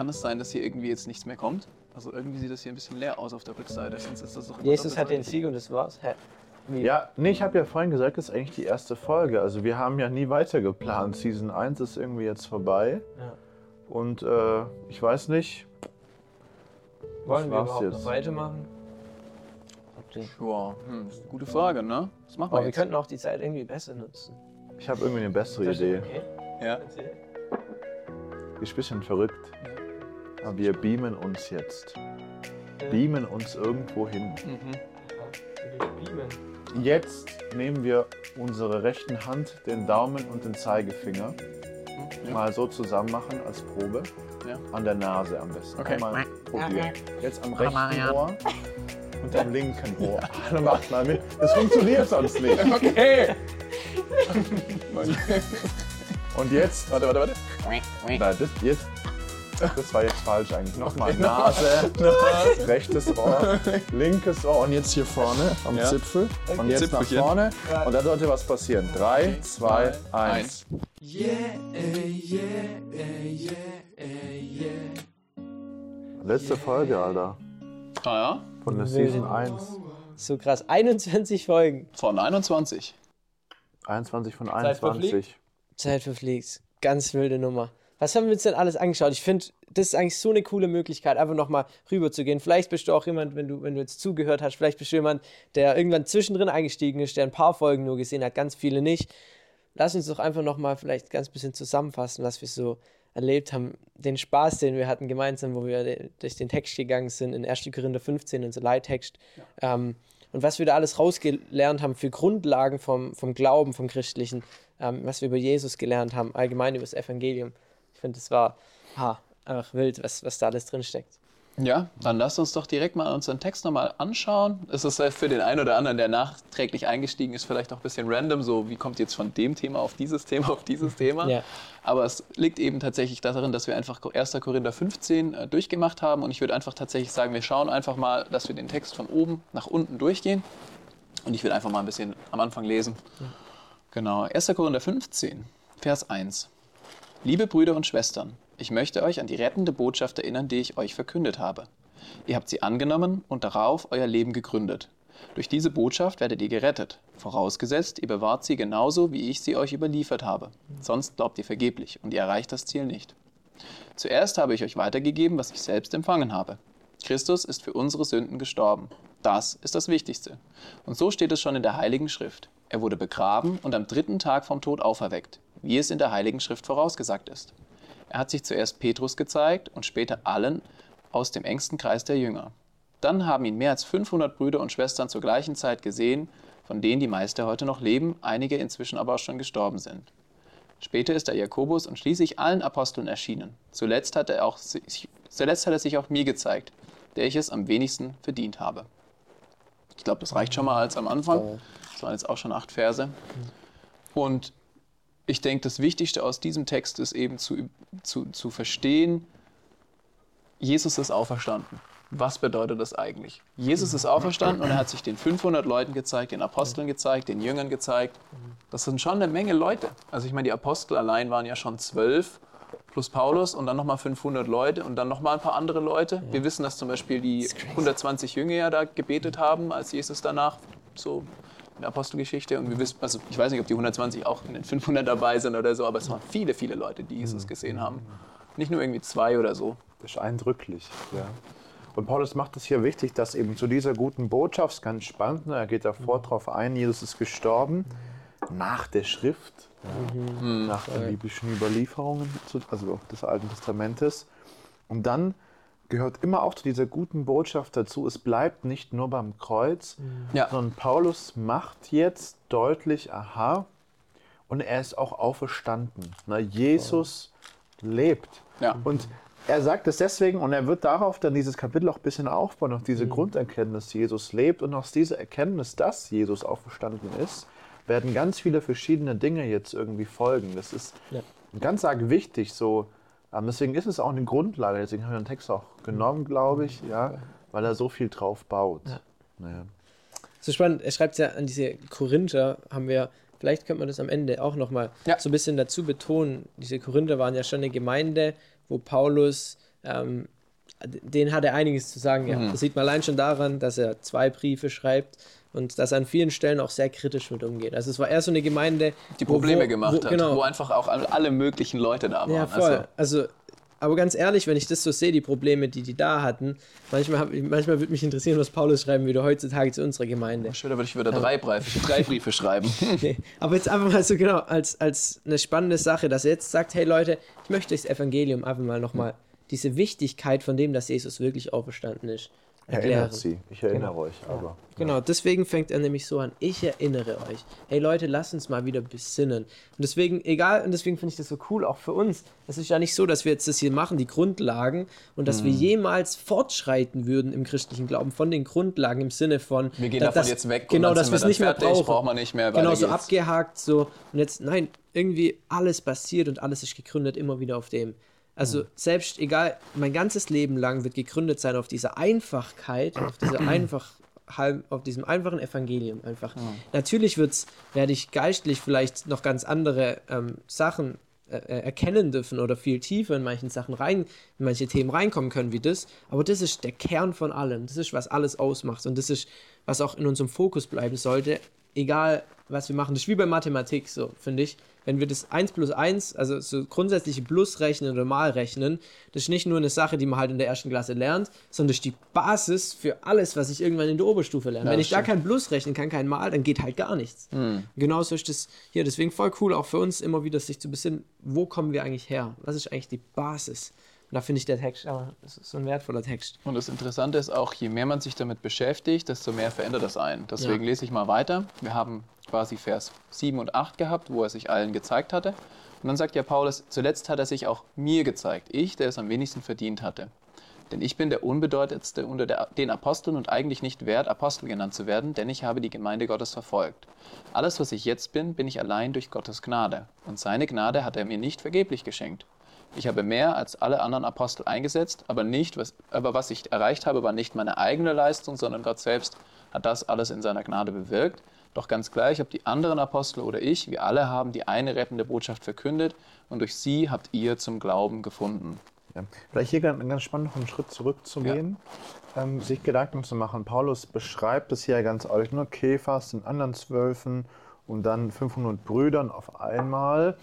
kann es sein, dass hier irgendwie jetzt nichts mehr kommt? Also irgendwie sieht das hier ein bisschen leer aus auf der Rückseite. Sonst ist das doch Jesus hat den Sieg und das war's. Hä? Wie? Ja, nee, ich habe ja vorhin gesagt, das ist eigentlich die erste Folge. Also wir haben ja nie weiter geplant. Season 1 ist irgendwie jetzt vorbei. Ja. Und äh, ich weiß nicht. Wollen wir überhaupt jetzt. noch weitermachen? Ja, hm, ist eine gute Frage, ne? Was machen wir Aber wir könnten auch die Zeit irgendwie besser nutzen. Ich habe irgendwie eine bessere Idee. Okay. ja. Ist ein bisschen verrückt. Aber wir beamen uns jetzt. Beamen uns irgendwo hin. Mhm. Jetzt nehmen wir unsere rechten Hand, den Daumen und den Zeigefinger Ja. mal so zusammen machen als Probe. Ja. An der Nase am besten. Okay. Einmal probieren. Jetzt am rechten Ohr und am linken Ohr. Dann macht mal mit. Das funktioniert sonst nicht. Okay. Und jetzt. warte, warte, warte. Nein, das, jetzt. Das war jetzt falsch eigentlich. Nochmal Nase, rechtes Ohr, linkes Ohr und jetzt hier vorne am Ja. Zipfel. Und jetzt nach Zipfelchen. vorne. Und da sollte was passieren. Drei, zwei, eins. Letzte Folge, Alter. Ah ja, Von der Season 1. So krass. 21 Folgen. von 21. 21 von Zeit verfliegt. 21. Zeit verfliegt. Ganz wilde Nummer. Was haben wir uns denn alles angeschaut? Ich finde, das ist eigentlich so eine coole Möglichkeit, einfach nochmal rüber zu gehen. Vielleicht bist du auch jemand, wenn du, wenn du jetzt zugehört hast, vielleicht bist du jemand, der irgendwann zwischendrin eingestiegen ist, der ein paar Folgen nur gesehen hat, ganz viele nicht. Lass uns doch einfach nochmal vielleicht ganz bisschen zusammenfassen, was wir so erlebt haben. Den Spaß, den wir hatten gemeinsam, wo wir durch den Text gegangen sind, in 1. Korinther 15, unser Leittext. Ähm, und was wir da alles rausgelernt haben für Grundlagen vom, vom Glauben, vom Christlichen, ähm, was wir über Jesus gelernt haben, allgemein über das Evangelium. Ich finde, das war ha, einfach wild, was, was da alles drin steckt. Ja, dann lasst uns doch direkt mal unseren Text nochmal anschauen. Es ist äh, für den einen oder anderen, der nachträglich eingestiegen ist, vielleicht auch ein bisschen random, so wie kommt jetzt von dem Thema auf dieses Thema auf dieses Thema. Ja. Aber es liegt eben tatsächlich darin, dass wir einfach 1. Korinther 15 äh, durchgemacht haben und ich würde einfach tatsächlich sagen, wir schauen einfach mal, dass wir den Text von oben nach unten durchgehen und ich will einfach mal ein bisschen am Anfang lesen. Genau, 1. Korinther 15, Vers 1. Liebe Brüder und Schwestern, ich möchte euch an die rettende Botschaft erinnern, die ich euch verkündet habe. Ihr habt sie angenommen und darauf euer Leben gegründet. Durch diese Botschaft werdet ihr gerettet, vorausgesetzt, ihr bewahrt sie genauso, wie ich sie euch überliefert habe. Sonst glaubt ihr vergeblich und ihr erreicht das Ziel nicht. Zuerst habe ich euch weitergegeben, was ich selbst empfangen habe. Christus ist für unsere Sünden gestorben. Das ist das Wichtigste. Und so steht es schon in der Heiligen Schrift. Er wurde begraben und am dritten Tag vom Tod auferweckt, wie es in der Heiligen Schrift vorausgesagt ist. Er hat sich zuerst Petrus gezeigt und später allen aus dem engsten Kreis der Jünger. Dann haben ihn mehr als 500 Brüder und Schwestern zur gleichen Zeit gesehen, von denen die meisten heute noch leben, einige inzwischen aber auch schon gestorben sind. Später ist er Jakobus und schließlich allen Aposteln erschienen. Zuletzt hat er, auch, sich- zuletzt hat er sich auch mir gezeigt, der ich es am wenigsten verdient habe. Ich glaube, das reicht schon mal als am Anfang. Das waren jetzt auch schon acht Verse. Und ich denke, das Wichtigste aus diesem Text ist eben zu, zu, zu verstehen, Jesus ist auferstanden. Was bedeutet das eigentlich? Jesus ist auferstanden und er hat sich den 500 Leuten gezeigt, den Aposteln gezeigt, den Jüngern gezeigt. Das sind schon eine Menge Leute. Also ich meine, die Apostel allein waren ja schon zwölf plus Paulus und dann nochmal 500 Leute und dann nochmal ein paar andere Leute. Wir wissen, dass zum Beispiel die 120 Jünger ja da gebetet haben, als Jesus danach so in Apostelgeschichte. Und wir wissen, also ich weiß nicht, ob die 120 auch in den 500 dabei sind oder so, aber es waren viele, viele Leute, die Jesus gesehen haben. Nicht nur irgendwie zwei oder so. Das ist eindrücklich. Ja. Und Paulus macht es hier wichtig, dass eben zu dieser guten Botschaft, ist ganz spannend, ne, er geht davor drauf ein, Jesus ist gestorben, nach der Schrift, ja, nach den biblischen Überlieferungen, zu- also des Alten Testamentes. Und dann gehört immer auch zu dieser guten Botschaft dazu, es bleibt nicht nur beim Kreuz, Ja. sondern Paulus macht jetzt deutlich, aha, und er ist auch auferstanden. Na, Jesus lebt. Ja. Und er sagt es deswegen, und er wird darauf dann dieses Kapitel auch ein bisschen aufbauen, auf diese Grunderkenntnis, Jesus lebt. Und aus dieser Erkenntnis, dass Jesus auferstanden ist, werden ganz viele verschiedene Dinge jetzt irgendwie folgen. Das ist Ja. ganz arg wichtig. So, deswegen ist es auch eine Grundlage. Deswegen haben wir den Text auch genommen, glaube ich, ja, weil er so viel drauf baut. Ja. Naja. So spannend, er schreibt ja an diese Korinther, haben wir, vielleicht könnte man das am Ende auch nochmal Ja. so ein bisschen dazu betonen. Diese Korinther waren ja schon eine Gemeinde, wo Paulus ähm, den hat er einiges zu sagen. Ja. Das sieht man allein schon daran, dass er zwei Briefe schreibt und dass er an vielen Stellen auch sehr kritisch mit umgeht. Also es war eher so eine Gemeinde, Die wo- Probleme wo, gemacht wo, hat, Genau. wo einfach auch alle möglichen Leute da waren. Ja, voll. Also, aber ganz ehrlich, wenn ich das so sehe, die Probleme, die die da hatten, manchmal, hab, manchmal würde mich interessieren, was Paulus schreiben würde heutzutage zu unserer Gemeinde. Später würde ich wieder drei Briefe, drei Briefe schreiben. Nee, aber jetzt einfach mal so genau als, als eine spannende Sache, dass er jetzt sagt, hey Leute, ich möchte das Evangelium einfach mal nochmal diese Wichtigkeit von dem, dass Jesus wirklich auferstanden ist, erklären. Erinnert sie. Ich erinnere euch aber. Genau, deswegen fängt er nämlich so an. Ich erinnere euch. Hey Leute, lasst uns mal wieder besinnen. Und deswegen, egal, und deswegen finde ich das so cool, auch für uns. Es ist ja nicht so, dass wir jetzt das hier machen, die Grundlagen, und dass Mhm. wir jemals fortschreiten würden im christlichen Glauben von den Grundlagen im Sinne von. Wir gehen da- davon dass- jetzt weg Genau, dass wir es nicht mehr brauchen. braucht man nicht mehr, Genau, so geht's. abgehakt, so. Und jetzt, nein, irgendwie alles passiert und alles ist gegründet immer wieder auf dem. Also selbst egal, mein ganzes Leben lang wird gegründet sein auf dieser Einfachkeit, auf dieser einfach auf diesem einfachen Evangelium einfach. Natürlich wird's, werde ich geistlich vielleicht noch ganz andere ähm, Sachen äh, äh, erkennen dürfen oder viel tiefer in manchen Sachen rein, in manche Themen reinkommen können wie das. Aber das ist der Kern von allem. Das ist, was alles ausmacht. Und das ist, was auch in unserem Fokus bleiben sollte, egal was wir machen. Das ist wie bei Mathematik so, finde ich. Wenn wir das 1 plus 1, also so grundsätzliche Plusrechnen oder Malrechnen, das ist nicht nur eine Sache, die man halt in der ersten Klasse lernt, sondern das ist die Basis für alles, was ich irgendwann in der Oberstufe lerne. Ja, Wenn ich da stimmt. kein Plus rechnen kann, kein Mal, dann geht halt gar nichts. Genauso ist das hier. Deswegen voll cool, auch für uns immer wieder sich zu besinnen, wo kommen wir eigentlich her? Was ist eigentlich die Basis? Und da finde ich der Text, aber das ist so ein wertvoller Text. Und das Interessante ist auch, je mehr man sich damit beschäftigt, desto mehr verändert das einen. Deswegen lese ich mal weiter. Wir haben quasi Vers 7 und 8 gehabt, wo er sich allen gezeigt hatte. Und dann sagt ja Paulus, zuletzt hat er sich auch mir gezeigt, ich, der es am wenigsten verdient hatte. Denn ich bin der unbedeutendste unter der, den Aposteln und eigentlich nicht wert, Apostel genannt zu werden, denn ich habe die Gemeinde Gottes verfolgt. Alles, was ich jetzt bin, bin ich allein durch Gottes Gnade. Und seine Gnade hat er mir nicht vergeblich geschenkt. Ich habe mehr als alle anderen Apostel eingesetzt, aber nicht, was, aber was ich erreicht habe, war nicht meine eigene Leistung, sondern Gott selbst hat das alles in seiner Gnade bewirkt. Doch ganz gleich, ob die anderen Apostel oder ich, wir alle haben die eine rettende Botschaft verkündet und durch sie habt ihr zum Glauben gefunden. Ja. Vielleicht hier ganz, ganz spannend, noch einen Schritt zurückzugehen, ähm, sich Gedanken zu machen. Paulus beschreibt es hier ganz ehrlich, nur Käfers, den anderen Zwölfen und dann 500 Brüdern auf einmal,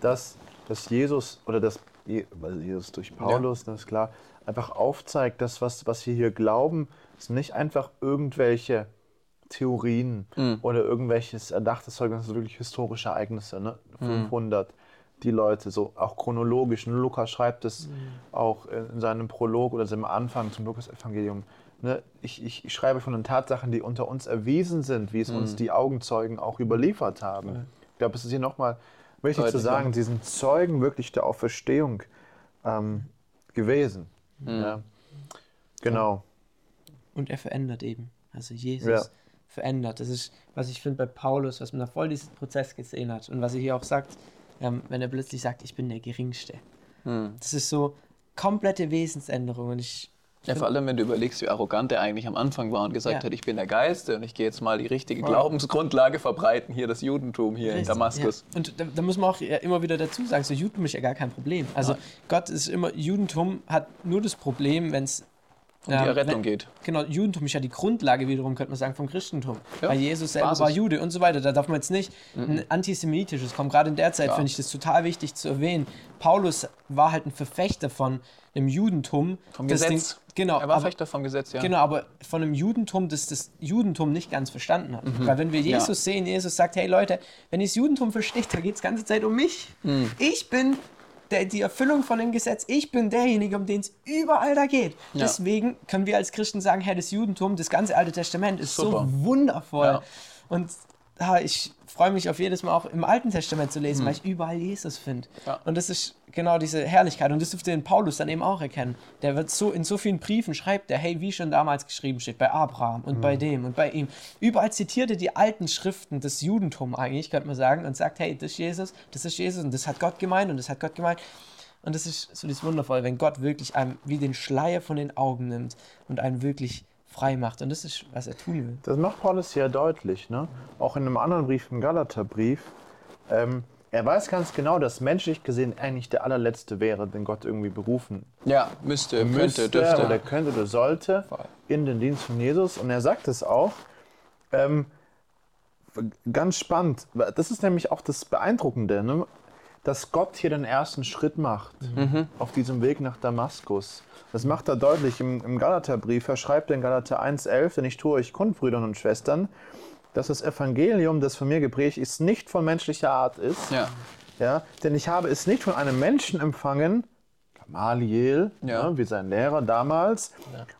dass, dass Jesus oder dass Jesus durch Paulus, das ist klar, einfach aufzeigt, dass was, was wir hier glauben, sind nicht einfach irgendwelche Theorien oder irgendwelches erdachtes Zeugnis, das sind wirklich historische Ereignisse, ne? 500 die Leute, so auch chronologisch. Ne? Lukas schreibt es auch in seinem Prolog oder seinem Anfang zum Lukas-Evangelium. Ne? Ich, ich, ich schreibe von den Tatsachen, die unter uns erwiesen sind, wie es uns die Augenzeugen auch überliefert haben. Ich glaube, es ist hier nochmal wichtig zu sagen, sie sind Zeugen wirklich der Auferstehung ähm, gewesen. Ja. Genau. Und er verändert eben. Also Jesus Ja. verändert. Das ist, was ich finde bei Paulus, was man da voll diesen Prozess gesehen hat. Und was er hier auch sagt, ähm, wenn er plötzlich sagt, ich bin der Geringste. Das ist so komplette Wesensänderung. Und ich. Ja, vor allem, wenn du überlegst, wie arrogant er eigentlich am Anfang war und gesagt Ja. hat, ich bin der Geiste und ich gehe jetzt mal die richtige Glaubensgrundlage verbreiten, hier das Judentum hier in Richtig, Damaskus. Ja. Und da, da muss man auch ja immer wieder dazu sagen, so Judentum ist ja gar kein Problem. Also Gott ist immer, Judentum hat nur das Problem, wenn es Um die Errettung geht. Genau, Judentum ist ja die Grundlage wiederum, könnte man sagen, vom Christentum. Ja, Weil Jesus selber Basis. war Jude und so weiter. Da darf man jetzt nicht ein antisemitisches kommen. Gerade in der Zeit Ja. finde ich das total wichtig zu erwähnen. Paulus war halt ein Verfechter von einem Judentum. Vom Gesetz. Ding, genau, Er war aber, Fechter vom Gesetz, ja. Genau, aber von einem Judentum, das das Judentum nicht ganz verstanden hat. Mhm. Weil wenn wir Jesus sehen, Jesus sagt, hey Leute, wenn ihr das Judentum versteht, da geht es die ganze Zeit um mich. Mhm. Ich bin der, die Erfüllung von dem Gesetz. Ich bin derjenige, um den es überall da geht. Ja. Deswegen können wir als Christen sagen, hey, das Judentum, das ganze Alte Testament ist Super. so wundervoll. Ja. Und ja, ich freue mich auf jedes Mal auch im Alten Testament zu lesen, weil ich überall Jesus finde. Mhm. Ja. Und das ist genau diese Herrlichkeit. Und das dürfte den Paulus dann eben auch erkennen. Der wird so in so vielen Briefen schreibt der, hey, wie schon damals geschrieben steht, bei Abraham und Mhm. bei dem und bei ihm. Überall zitiert er die alten Schriften des Judentum eigentlich, könnte man sagen, und sagt, hey, das ist Jesus, das ist Jesus und das hat Gott gemeint und das hat Gott gemeint. Und das ist so das Wundervolle, wenn Gott wirklich einem wie den Schleier von den Augen nimmt und einen wirklich frei macht. Und das ist, was er tun will. Das macht Paulus ja deutlich. Ne? Auch in einem anderen Brief, im Galaterbrief. Ähm, er weiß ganz genau, dass menschlich gesehen eigentlich der allerletzte wäre, den Gott irgendwie berufen Ja, müsste, müsste könnte, dürfte. oder könnte oder sollte Voll. in den Dienst von Jesus. Und er sagt es auch. Ähm, ganz spannend. Das ist nämlich auch das Beeindruckende, ne? Dass Gott hier den ersten Schritt macht auf diesem Weg nach Damaskus. Das macht er deutlich im, im Galaterbrief. Er schreibt in Galater 1,11, denn ich tue euch kund, Brüder und Schwestern, dass das Evangelium, das von mir geprägt ist, nicht von menschlicher Art ist. Ja. Ja, denn ich habe es nicht von einem Menschen empfangen, Gamaliel, Ja. ne, wie sein Lehrer damals,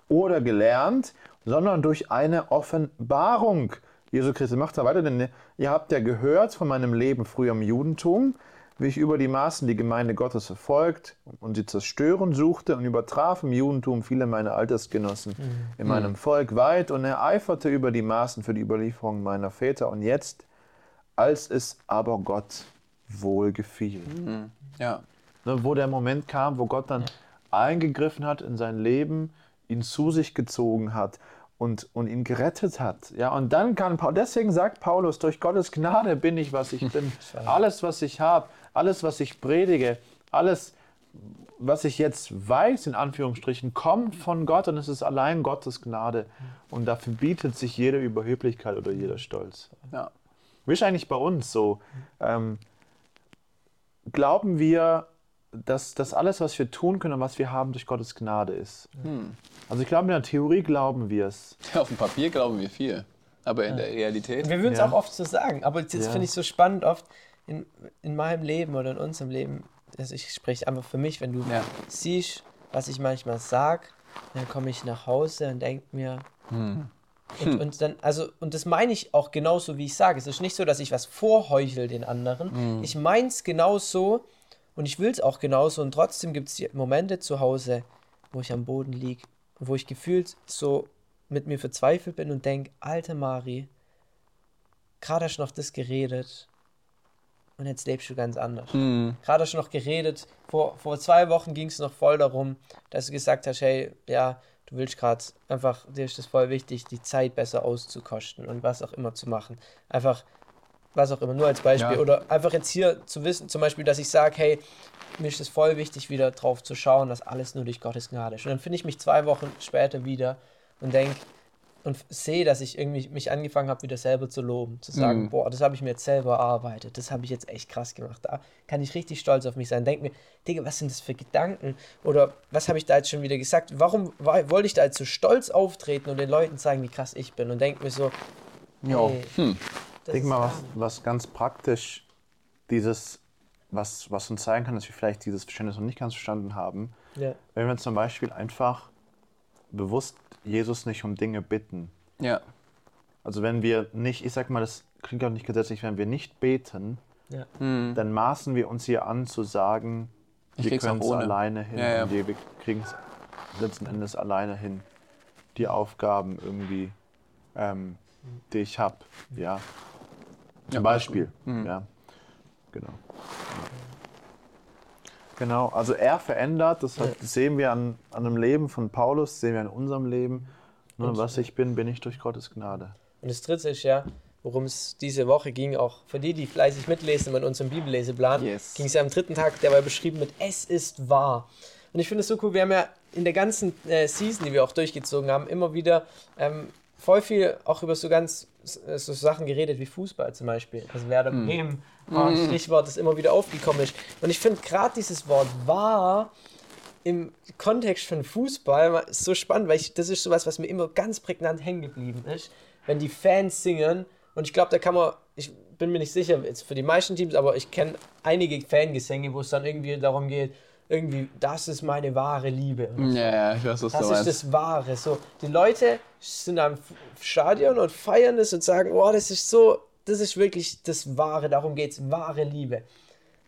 oder gelernt, sondern durch eine Offenbarung. Jesu Christi macht er weiter, denn ihr habt ja gehört von meinem Leben früher im Judentum, wie ich über die Maßen die Gemeinde Gottes verfolgt und sie zerstören suchte und übertraf im Judentum viele meiner Altersgenossen in meinem Volk weit und ereiferte über die Maßen für die Überlieferung meiner Väter. Und jetzt, als es aber Gott wohl gefiel. Ja. Ne, wo der Moment kam, wo Gott dann eingegriffen hat in sein Leben, ihn zu sich gezogen hat und, und ihn gerettet hat. Ja, und dann kann Paulus, deswegen sagt Paulus, durch Gottes Gnade bin ich, was ich bin. Alles, was ich habe, alles, was ich predige, alles, was ich jetzt weiß, in Anführungsstrichen, kommt von Gott und es ist allein Gottes Gnade. Und dafür bietet sich jede Überheblichkeit oder jeder Stolz. ja. Wie ist eigentlich bei uns so? Ähm, glauben wir, dass das alles, was wir tun können und was wir haben, durch Gottes Gnade ist? Also ich glaube, in der Theorie glauben wir es. Auf dem Papier glauben wir viel. Aber in der Realität. Wir würden es Ja. auch oft so sagen, aber jetzt Ja. finde ich so spannend oft in, in meinem Leben oder in unserem Leben, also ich spreche einfach für mich, wenn du Ja. siehst, was ich manchmal sag, dann komme ich nach Hause und denke mir, Hm. und, und dann, also, und das meine ich auch genauso, wie ich sage. Es ist nicht so, dass ich was vorheuchel den anderen. Hm. Ich meine es genauso und ich will es auch genauso. Und trotzdem gibt es Momente zu Hause, wo ich am Boden liege, wo ich gefühlt so mit mir verzweifelt bin und denke, alte Mari, gerade hast du noch das geredet und jetzt lebst du ganz anders. Hm. Gerade du noch geredet, vor, vor zwei Wochen ging es noch voll darum, dass du gesagt hast, hey, ja, du willst gerade einfach, dir ist das voll wichtig, die Zeit besser auszukosten und was auch immer zu machen. Einfach, was auch immer, nur als Beispiel. Ja. Oder einfach jetzt hier zu wissen, zum Beispiel, dass ich sage, hey, mir ist es voll wichtig, wieder drauf zu schauen, dass alles nur durch Gottes Gnade ist. Und dann finde ich mich zwei Wochen später wieder und denke und sehe, dass ich irgendwie mich angefangen habe, wieder selber zu loben. Zu sagen, Mhm. boah, das habe ich mir jetzt selber erarbeitet. Das habe ich jetzt echt krass gemacht. Da kann ich richtig stolz auf mich sein. Denk mir, Digga, was sind das für Gedanken? Oder was habe ich da jetzt schon wieder gesagt? Warum war, wollte ich da jetzt so stolz auftreten und den Leuten zeigen, wie krass ich bin? Und denk mir so, Ja. ey, Hm. Denk mal, was, was ganz praktisch dieses, was, was uns zeigen kann, dass wir vielleicht dieses Verständnis noch nicht ganz verstanden haben. Ja. Wenn wir zum Beispiel einfach bewusst Jesus nicht um Dinge bitten. Ja. Also wenn wir nicht, ich sag mal, das klingt auch nicht gesetzlich, wenn wir nicht beten, Ja. Hm. dann maßen wir uns hier an zu sagen, Ich wir können es alleine hin Ja, ja. wir kriegen es letzten Endes alleine hin. Die Aufgaben irgendwie, ähm, die ich habe. Ja. Zum Ja, Beispiel. Mhm. Ja. Genau. Genau, also er verändert, das, hat, das sehen wir an, an dem Leben von Paulus, sehen wir an unserem Leben. Nur was ich bin, bin ich durch Gottes Gnade. Und das dritte ist ja, worum es diese Woche ging, auch für die, die fleißig mitlesen in unserem Bibelleseplan, Yes. ging es ja am dritten Tag, der war beschrieben mit Es ist wahr. Und ich finde es so cool, wir haben ja in der ganzen äh, Season, die wir auch durchgezogen haben, immer wieder ähm, voll viel auch über so ganz äh, so Sachen geredet wie Fußball zum Beispiel. Also Werder Bremen, war ein Stichwort, das immer wieder aufgekommen ist. Und ich finde gerade dieses Wort wahr im Kontext von Fußball ist so spannend, weil ich, das ist sowas, was mir immer ganz prägnant hängen geblieben ist, wenn die Fans singen. Und ich glaube, da kann man, ich bin mir nicht sicher jetzt für die meisten Teams, aber ich kenne einige Fangesänge, wo es dann irgendwie darum geht, irgendwie, das ist meine wahre Liebe. Ja, ja, ich weiß, was Das du ist meinst. das Wahre. So, die Leute sind am Stadion und feiern das und sagen, oh, das ist so, das ist wirklich das Wahre, darum geht es, wahre Liebe.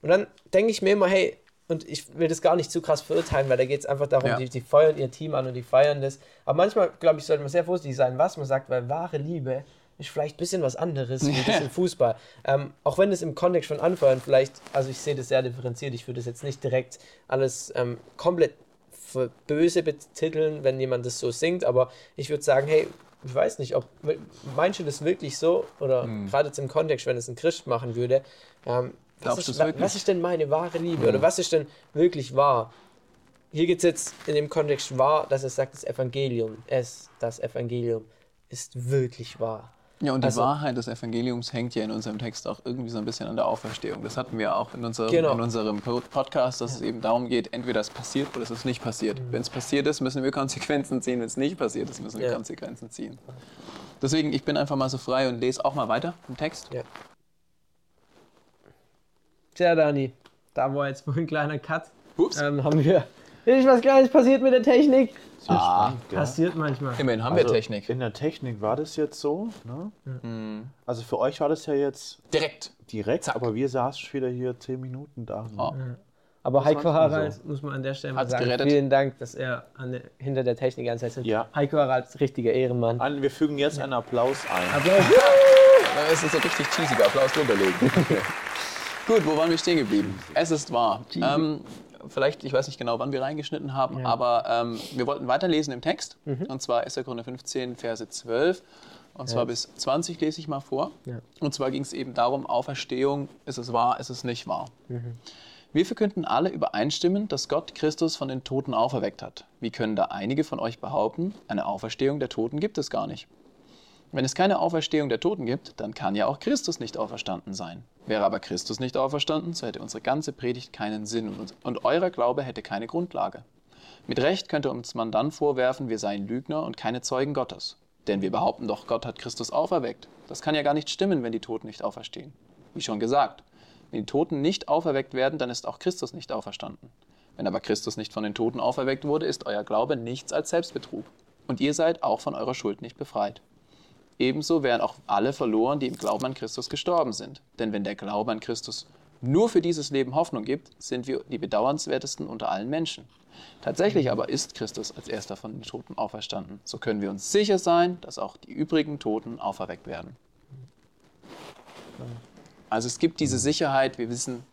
Und dann denke ich mir immer, hey, und ich will das gar nicht zu krass verurteilen, weil da geht es einfach darum, Ja. die, die feuern ihr Team an und die feiern das. Aber manchmal, glaube ich, sollte man sehr vorsichtig sein, was man sagt, weil wahre Liebe ist vielleicht ein bisschen was anderes wie das im Fußball. Ähm, auch wenn es im Kontext von Anfeuern vielleicht, also ich sehe das sehr differenziert, ich würde das jetzt nicht direkt alles ähm, komplett böse betiteln, wenn jemand das so singt, aber ich würde sagen, hey, ich weiß nicht, ob du das wirklich so oder gerade jetzt im Kontext, wenn es ein Christ machen würde, ähm, was ist, was ist denn meine wahre Liebe? Oder was ist denn wirklich wahr? Hier geht es jetzt in dem Kontext wahr, dass es sagt, das Evangelium, es, das Evangelium ist wirklich wahr. Ja, und die Also- Wahrheit des Evangeliums hängt ja in unserem Text auch irgendwie so ein bisschen an der Auferstehung. Das hatten wir auch in unserem, Genau. in unserem Po- Podcast, dass es eben darum geht, entweder es passiert oder es ist nicht passiert. Wenn es passiert ist, müssen wir Konsequenzen ziehen. Wenn es nicht passiert ist, müssen wir Ja. Konsequenzen ziehen. Deswegen, ich bin einfach mal so frei und lese auch mal weiter im Text. Ja. Tja, Dani, da war jetzt wohl ein kleiner Cut. Ups. Ähm, haben wir. Ist was Kleines passiert mit der Technik? Ist ja spannend, gell? Passiert manchmal. Immerhin haben Also, wir Technik. In der Technik war das jetzt so. Ne? Also für euch war das ja jetzt Direkt. direkt, aber wir saßen schon wieder hier zehn Minuten da. Oh. Aber Heiko manchmal Harald, muss man an der Stelle mal Hat's sagen, gerettet. vielen Dank, dass er an der, hinter der Technik ist. Ja. Heiko Harald ist ein richtiger Ehrenmann. An, wir fügen jetzt einen Applaus ein. Applaus. Da ist jetzt ein richtig cheesiger Applaus drüber legen. Gut, wo waren wir stehen geblieben? Es ist wahr. Ähm, vielleicht, ich weiß nicht genau, wann wir reingeschnitten haben, aber ähm, wir wollten weiterlesen im Text. Und zwar 1. Korinther 15, Verse 12. Und zwar bis 20 lese ich mal vor. Ja. Und zwar ging es eben darum, Auferstehung, ist es wahr, ist es nicht wahr. Wir verkünden alle übereinstimmend, dass Gott Christus von den Toten auferweckt hat. Wie können da einige von euch behaupten, eine Auferstehung der Toten gibt es gar nicht? Wenn es keine Auferstehung der Toten gibt, dann kann ja auch Christus nicht auferstanden sein. Wäre aber Christus nicht auferstanden, so hätte unsere ganze Predigt keinen Sinn und, und eurer Glaube hätte keine Grundlage. Mit Recht könnte uns man dann vorwerfen, wir seien Lügner und keine Zeugen Gottes. Denn wir behaupten doch, Gott hat Christus auferweckt. Das kann ja gar nicht stimmen, wenn die Toten nicht auferstehen. Wie schon gesagt, wenn die Toten nicht auferweckt werden, dann ist auch Christus nicht auferstanden. Wenn aber Christus nicht von den Toten auferweckt wurde, ist euer Glaube nichts als Selbstbetrug. Und ihr seid auch von eurer Schuld nicht befreit. Ebenso wären auch alle verloren, die im Glauben an Christus gestorben sind. Denn wenn der Glaube an Christus nur für dieses Leben Hoffnung gibt, sind wir die bedauernswertesten unter allen Menschen. Tatsächlich aber ist Christus als erster von den Toten auferstanden. So können wir uns sicher sein, dass auch die übrigen Toten auferweckt werden. Also es gibt diese Sicherheit, wir wissen,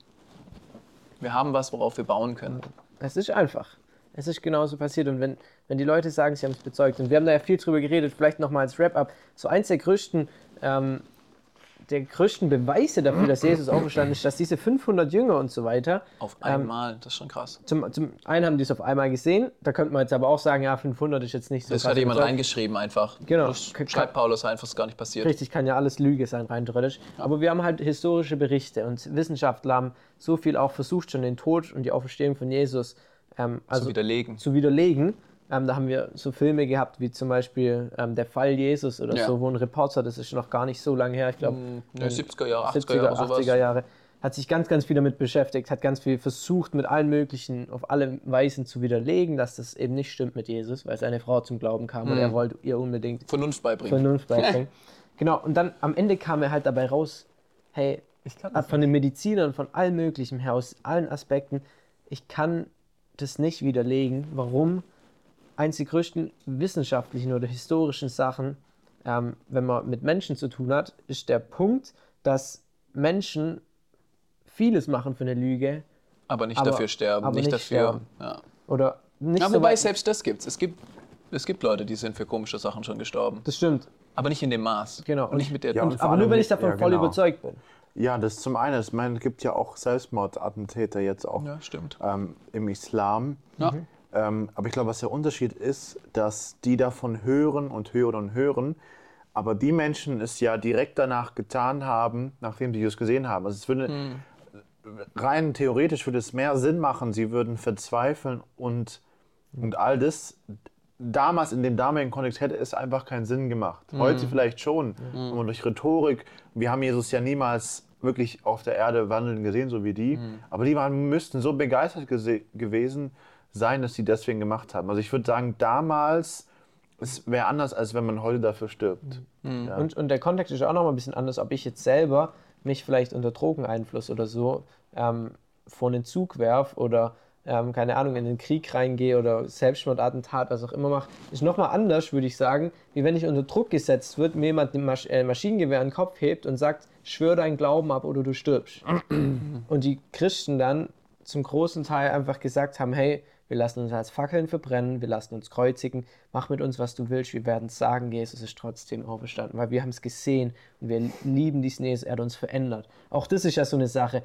wir haben was, worauf wir bauen können. Es ist einfach. Es ist genauso passiert. Und wenn, wenn die Leute sagen, sie haben es bezeugt, und wir haben da ja viel drüber geredet, vielleicht nochmal als Wrap-up, so eins der größten, ähm, der größten Beweise dafür, dass Jesus auferstanden ist, dass diese 500 Jünger und so weiter, Auf einmal, das ist schon krass. zum, zum einen haben die es auf einmal gesehen, da könnte man jetzt aber auch sagen, ja, 500 ist jetzt nicht so Das hat jemand reingeschrieben einfach. Genau. Das schreibt Paulus einfach, ist gar nicht passiert. Richtig, kann ja alles Lüge sein, rein theoretisch. Aber wir haben halt historische Berichte und Wissenschaftler haben so viel auch versucht, schon den Tod und die Auferstehung von Jesus ähm, also zu widerlegen. zu widerlegen. Ähm, da haben wir so Filme gehabt, wie zum Beispiel ähm, Der Fall Jesus oder Ja. so, wo ein Reporter, das ist noch gar nicht so lange her, ich glaube, Ne, 70er Jahre, 80er 70er, Jahre, sowas. 80er Jahre, hat sich ganz, ganz viel damit beschäftigt, hat ganz viel versucht, mit allen möglichen, auf alle Weisen zu widerlegen, dass das eben nicht stimmt mit Jesus, weil seine Frau zum Glauben kam und er Mhm. wollte ihr unbedingt Vernunft beibringen. Vernunft beibringen. genau, und dann am Ende kam er halt dabei raus, hey, kann von den Medizinern, von allem Möglichen her, aus allen Aspekten, ich kann das nicht widerlegen. Warum? Eins der größten wissenschaftlichen oder historischen Sachen, ähm, wenn man mit Menschen zu tun hat, ist der Punkt, dass Menschen vieles machen für eine Lüge aber nicht Aber- dafür sterben, aber nicht, nicht dafür. sterben. Ja. oder nicht Ja, so wobei selbst das gibt's. Es gibt es gibt Leute, die sind für komische Sachen schon gestorben. Das stimmt, Aber nicht in dem Maß. Genau. Und nicht mit der. Ja, und aber nur wenn ich davon ja, voll genau. überzeugt bin. Ja, das zum einen. Ich meine, es gibt ja auch Selbstmordattentäter jetzt auch ja, stimmt. ähm, im Islam. Ja. Ähm, aber ich glaube, was der Unterschied ist, dass die davon hören und hören und hören, aber die Menschen es ja direkt danach getan haben, nachdem sie es gesehen haben. Also es würde rein theoretisch würde es mehr Sinn machen, sie würden verzweifeln und, und all das. Damals in dem damaligen Kontext hätte es einfach keinen Sinn gemacht. Heute vielleicht schon, aber durch Rhetorik. Wir haben Jesus ja niemals wirklich auf der Erde wandeln gesehen, so wie die. Aber die waren, müssten so begeistert gewesen sein, dass sie deswegen gemacht haben. Also ich würde sagen, damals es wäre anders, als wenn man heute dafür stirbt. Ja. Und, und der Kontext ist auch noch mal ein bisschen anders, ob ich jetzt selber mich vielleicht unter Drogeneinfluss oder so ähm, vor einen Zug werf oder ähm, keine Ahnung, in den Krieg reingehe oder Selbstmordattentat, was auch immer mache, ist nochmal anders, würde ich sagen, wie wenn ich unter Druck gesetzt wird, mir jemand ein Masch äh, Maschinengewehr in den Kopf hebt und sagt, schwör deinen Glauben ab oder du stirbst. und die Christen dann zum großen Teil einfach gesagt haben, hey, wir lassen uns als Fackeln verbrennen, wir lassen uns kreuzigen, mach mit uns, was du willst, wir werden sagen, Jesus ist trotzdem auferstanden, weil wir haben es gesehen und wir lieben diesen Jesus, er hat uns verändert. Auch das ist ja so eine Sache.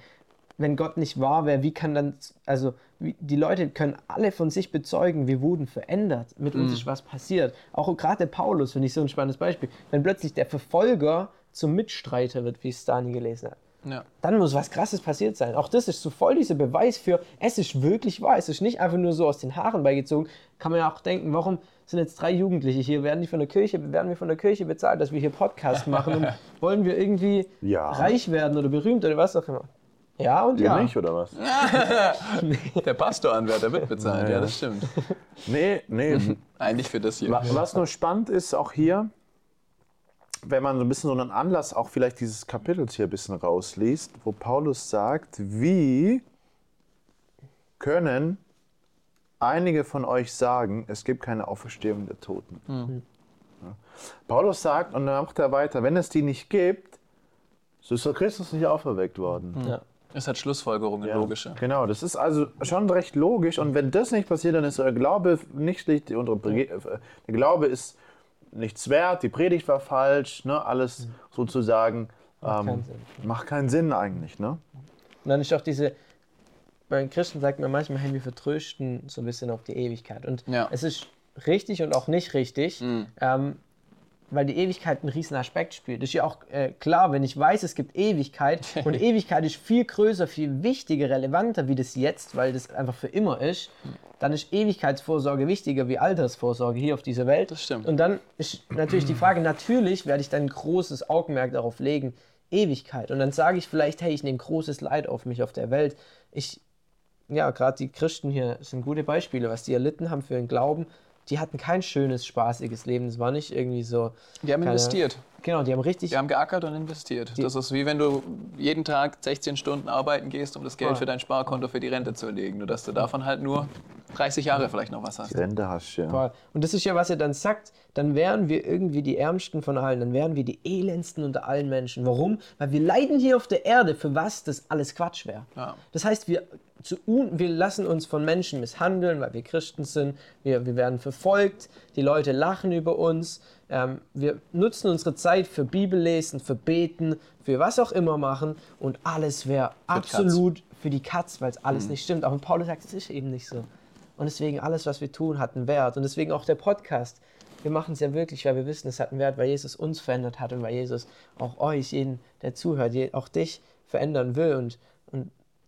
wenn Gott nicht wahr wäre, wie kann dann, also wie, die Leute können alle von sich bezeugen, wir wurden verändert, mit uns ist was passiert. Auch gerade Paulus finde ich so ein spannendes Beispiel. Wenn plötzlich der Verfolger zum Mitstreiter wird, wie es Dani gelesen hat. Ja. Dann muss was Krasses passiert sein. Auch das ist so voll dieser Beweis für, es ist wirklich wahr. Es ist nicht einfach nur so aus den Haaren beigezogen. Kann man ja auch denken, warum sind jetzt drei Jugendliche hier? Werden die von der Kirche, werden wir von der Kirche bezahlt, dass wir hier Podcast machen? Und wollen wir irgendwie Ja. reich werden oder berühmt oder was auch immer? Ja und Ihr ja. nicht, oder was? Der Pastoranwärter wird bezahlt, ja, das stimmt. Nee, nee. Eigentlich für das hier. Wa- Was nur spannend ist, auch hier, wenn man so ein bisschen so einen Anlass auch vielleicht dieses Kapitels hier ein bisschen rausliest, wo Paulus sagt, wie können einige von euch sagen, es gibt keine Auferstehung der Toten. Ja. Paulus sagt, und dann macht er weiter, wenn es die nicht gibt, so ist doch Christus nicht auferweckt worden. Ja. Es hat Schlussfolgerungen, logische. Genau, das ist also schon recht logisch. Und wenn das nicht passiert, dann ist euer Glaube nicht richtig. Äh, der Glaube ist nichts wert, die Predigt war falsch, ne? alles sozusagen Macht ähm, keinen Sinn. macht keinen Sinn eigentlich. Ne? Und dann ist auch diese, bei den Christen sagt man manchmal, hey, wir vertrösten so ein bisschen auf die Ewigkeit. Und Ja. es ist richtig und auch nicht richtig, ähm, weil die Ewigkeit einen riesen Aspekt spielt. Das ist ja auch äh, klar, wenn ich weiß, es gibt Ewigkeit und Ewigkeit ist viel größer, viel wichtiger, relevanter wie das Jetzt, weil das einfach für immer ist, dann ist Ewigkeitsvorsorge wichtiger wie Altersvorsorge hier auf dieser Welt. Das stimmt. Und dann ist natürlich die Frage, natürlich werde ich dann ein großes Augenmerk darauf legen, Ewigkeit. Und dann sage ich vielleicht, hey, ich nehme großes Leid auf mich auf der Welt. Ich, ja, gerade die Christen hier sind gute Beispiele, was die erlitten haben für den Glauben. Die hatten kein schönes, spaßiges Leben. Es war nicht irgendwie so. Die haben keine- investiert. Genau, die haben richtig. Die haben geackert und investiert. Das ist wie wenn du jeden Tag 16 Stunden arbeiten gehst, um das Geld Voll. für dein Sparkonto für die Rente zu erlegen. Nur dass du davon halt nur 30 Jahre vielleicht noch was hast. Rente hast du, ja. Voll. Und das ist ja, was er dann sagt, dann wären wir irgendwie die Ärmsten von allen, dann wären wir die Elendsten unter allen Menschen. Warum? Weil wir leiden hier auf der Erde, für was das alles Quatsch wäre. Ja. Das heißt, wir, zu, un- wir lassen uns von Menschen misshandeln, weil wir Christen sind, wir, wir werden verfolgt, die Leute lachen über uns, ähm, wir nutzen unsere Zeit für Bibellesen, für Beten, für was auch immer machen und alles wäre absolut für die Katz, weil es alles nicht stimmt. Auch Paulus sagt, es ist eben nicht so. Und deswegen alles, was wir tun, hat einen Wert. Und deswegen auch der Podcast. Wir machen es ja wirklich, weil wir wissen, es hat einen Wert, weil Jesus uns verändert hat und weil Jesus auch euch, jeden, der zuhört, auch dich verändern will und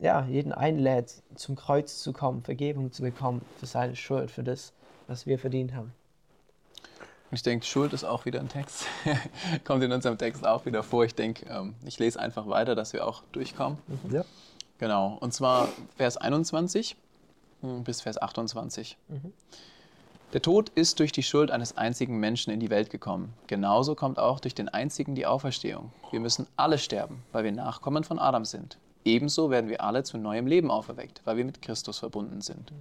ja, jeden einlädt, zum Kreuz zu kommen, Vergebung zu bekommen für seine Schuld, für das, was wir verdient haben. Ich denke, Schuld ist auch wieder ein Text. Kommt in unserem Text auch wieder vor. Ich denke, ähm, ich lese einfach weiter, dass wir auch durchkommen. Ja. Genau. Und zwar Vers 21 hm, bis Vers 28. Der Tod ist durch die Schuld eines einzigen Menschen in die Welt gekommen. Genauso kommt auch durch den einzigen die Auferstehung. Wir müssen alle sterben, weil wir Nachkommen von Adam sind. Ebenso werden wir alle zu neuem Leben auferweckt, weil wir mit Christus verbunden sind.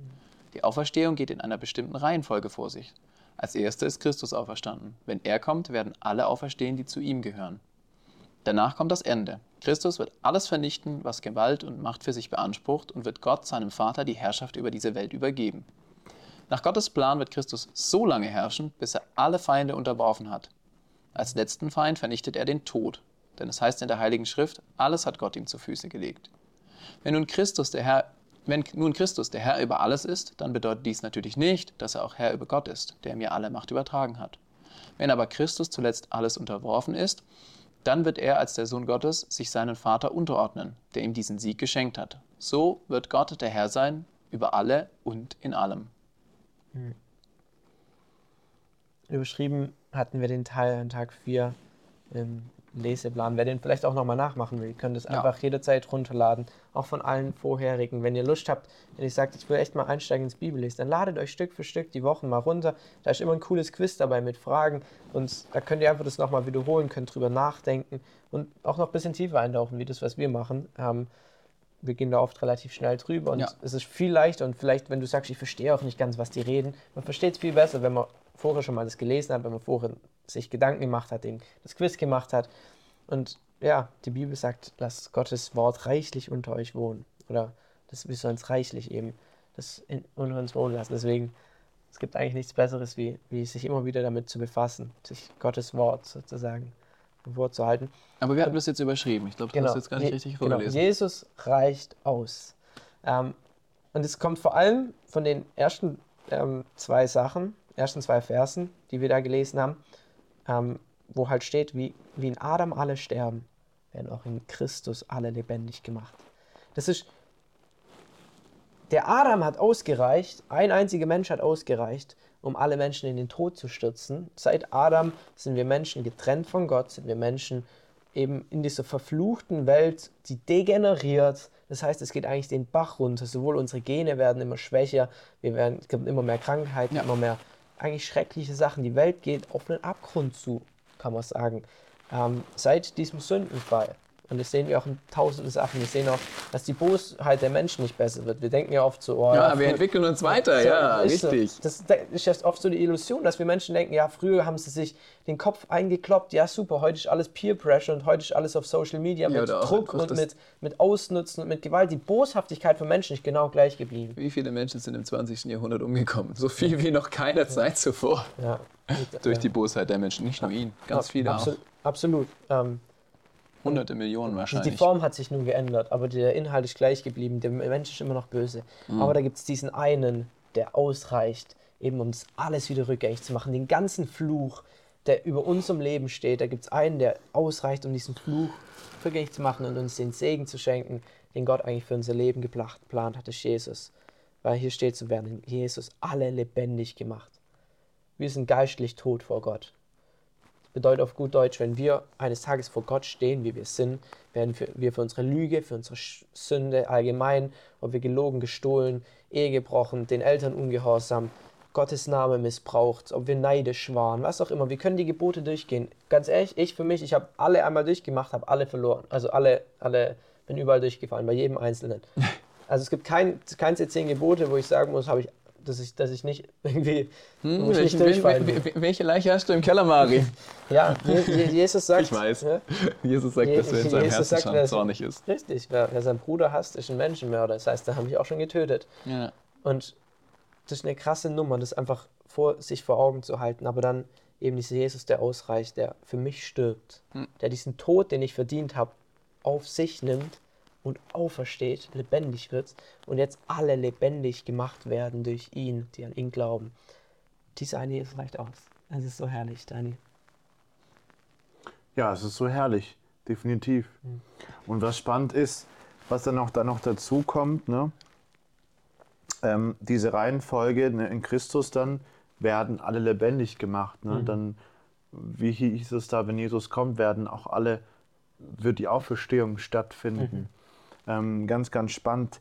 Die Auferstehung geht in einer bestimmten Reihenfolge vor sich. Als erster ist Christus auferstanden. Wenn er kommt, werden alle auferstehen, die zu ihm gehören. Danach kommt das Ende. Christus wird alles vernichten, was Gewalt und Macht für sich beansprucht und wird Gott, seinem Vater, die Herrschaft über diese Welt übergeben. Nach Gottes Plan wird Christus so lange herrschen, bis er alle Feinde unterworfen hat. Als letzten Feind vernichtet er den Tod. Denn es heißt in der Heiligen Schrift, alles hat Gott ihm zu Füße gelegt. Wenn nun Christus der Herr, wenn nun Christus der Herr über alles ist, dann bedeutet dies natürlich nicht, dass er auch Herr über Gott ist, der mir alle Macht übertragen hat. Wenn aber Christus zuletzt alles unterworfen ist, dann wird er als der Sohn Gottes sich seinen Vater unterordnen, der ihm diesen Sieg geschenkt hat. So wird Gott der Herr sein über alle und in allem. Überschrieben hatten wir den Teil an Tag 4 im Leseplan. Wer den vielleicht auch nochmal nachmachen will, könnt es Ja. einfach jederzeit runterladen. Auch von allen vorherigen. Wenn ihr Lust habt, wenn ihr sagt, ich will echt mal einsteigen ins Bibellesen, dann ladet euch Stück für Stück die Wochen mal runter. Da ist immer ein cooles Quiz dabei mit Fragen. Und da könnt ihr einfach das nochmal wiederholen, könnt drüber nachdenken und auch noch ein bisschen tiefer eintauchen, wie das, was wir machen. Ähm, wir gehen da oft relativ schnell drüber und Ja. es ist viel leichter und vielleicht, wenn du sagst, ich verstehe auch nicht ganz, was die reden, man versteht es viel besser, wenn man vorher schon mal das gelesen hat, wenn man vorher sich Gedanken gemacht hat, den, das Quiz gemacht hat und ja, die Bibel sagt, lasst Gottes Wort reichlich unter euch wohnen oder das, wir sollen es reichlich eben das in, unter uns wohnen lassen, deswegen es gibt eigentlich nichts Besseres, wie, wie sich immer wieder damit zu befassen, sich Gottes Wort sozusagen vorzuhalten. Aber wir hatten das jetzt überschrieben. Ich glaube, das hast du jetzt gar nicht Je- richtig genau. vorgelesen. Jesus reicht aus. Ähm, und es kommt vor allem von den ersten ähm, zwei Sachen, ersten zwei Versen, die wir da gelesen haben, ähm, wo halt steht, wie, wie in Adam alle sterben, werden auch in Christus alle lebendig gemacht. Das ist, der Adam hat ausgereicht, ein einziger Mensch hat ausgereicht, um alle Menschen in den Tod zu stürzen. Seit Adam sind wir Menschen getrennt von Gott, sind wir Menschen eben in dieser verfluchten Welt, die degeneriert. Das heißt, es geht eigentlich den Bach runter. Sowohl unsere Gene werden immer schwächer, wir werden, es gibt immer mehr Krankheiten, Ja. immer mehr eigentlich schreckliche Sachen. Die Welt geht auf einen Abgrund zu, kann man sagen, ähm, seit diesem Sündenfall. Und das sehen wir auch in tausenden Sachen. Wir sehen auch, dass die Bosheit der Menschen nicht besser wird. Wir denken ja oft so, oh, Ja, wir entwickeln uns weiter, so, ja, ist so. richtig. Das ist ja oft so die Illusion, dass wir Menschen denken, ja, früher haben sie sich den Kopf eingekloppt, ja super, heute ist alles Peer Pressure und heute ist alles auf Social Media Ja, mit Druck und mit, mit Ausnutzen und mit Gewalt. Die Boshaftigkeit von Menschen ist genau gleich geblieben. Wie viele Menschen sind im 20. Jahrhundert umgekommen? So viel wie noch keiner Zeit zuvor. Ja. Durch die Bosheit der Menschen, nicht nur ihn. Ganz viele Absol auch. Absolut. Ähm, Hunderte Millionen Die wahrscheinlich. Form hat sich nun geändert, aber der Inhalt ist gleich geblieben. Der Mensch ist immer noch böse. Mhm. Aber da gibt es diesen einen, der ausreicht, eben um das alles wieder rückgängig zu machen. Den ganzen Fluch, der über unserem Leben steht, da gibt es einen, der ausreicht, um diesen Fluch rückgängig zu machen und uns den Segen zu schenken, den Gott eigentlich für unser Leben geplant geplant hat, ist Jesus. Weil hier steht, so werden in Jesus alle lebendig gemacht. Wir sind geistlich tot vor Gott. Bedeutet auf gut Deutsch, wenn wir eines Tages vor Gott stehen, wie wir sind, werden wir für unsere Lüge, für unsere Sünde allgemein, ob wir gelogen, gestohlen, Ehe gebrochen, den Eltern ungehorsam, Gottes Name missbraucht, ob wir neidisch waren, was auch immer. Wir können die Gebote durchgehen. Ganz ehrlich, ich für mich, ich habe alle einmal durchgemacht, habe alle verloren. Also alle, alle, bin überall durchgefallen, bei jedem Einzelnen. Also es gibt kein, keins der zehn Gebote, wo ich sagen muss, habe ich, dass ich, dass ich nicht irgendwie, Hm, ich nicht welchen- durchfallen wel- welche Leiche hast du im Keller, Mari? Ja, Je- Je- Jesus sagt. Ich weiß. Ja, Jesus sagt, dass er in seinem Jesus Herzen sagt, zornig ist. Richtig, wer, wer seinen Bruder hasst, ist ein Menschenmörder. Das heißt, da habe ich auch schon getötet. Ja. Und das ist eine krasse Nummer, das einfach vor, sich vor Augen zu halten. Aber dann eben dieser Jesus, der ausreicht, der für mich stirbt, Hm. der diesen Tod, den ich verdient habe, auf sich nimmt und aufersteht, lebendig wird und jetzt alle lebendig gemacht werden durch ihn, die an ihn glauben. Dieser eine Jesus reicht aus. Es ist so herrlich, Dani. Ja, es ist so herrlich, definitiv. Hm. Und was spannend ist, was dann noch, da noch dazu kommt, ne? ähm, diese Reihenfolge ne, in Christus dann werden alle lebendig gemacht. Mhm. Ne? Dann, wie hieß es da, wenn Jesus kommt, werden auch alle, wird die Auferstehung stattfinden. Mhm. Ähm, ganz, ganz spannend,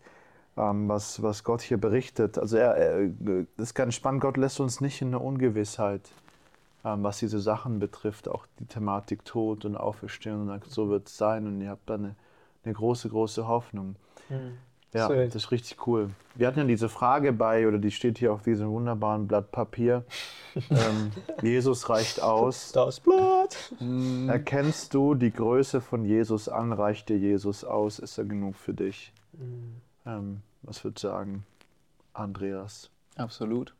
ähm, was, was Gott hier berichtet. Also er, er, das ist ganz spannend, Gott lässt uns nicht in der Ungewissheit ähm, was diese Sachen betrifft, auch die Thematik Tod und Auferstehung. Und sagt, so wird es sein und ihr habt da eine, eine große, große Hoffnung. Ja, So. das ist richtig cool. Wir hatten ja diese Frage bei, oder die steht hier auf diesem wunderbaren Blatt Papier. ähm, Jesus reicht aus. Das Blatt! Erkennst du die Größe von Jesus an? Reicht dir Jesus aus? Ist er genug für dich? Ähm, was würdest du sagen, Andreas? Absolut.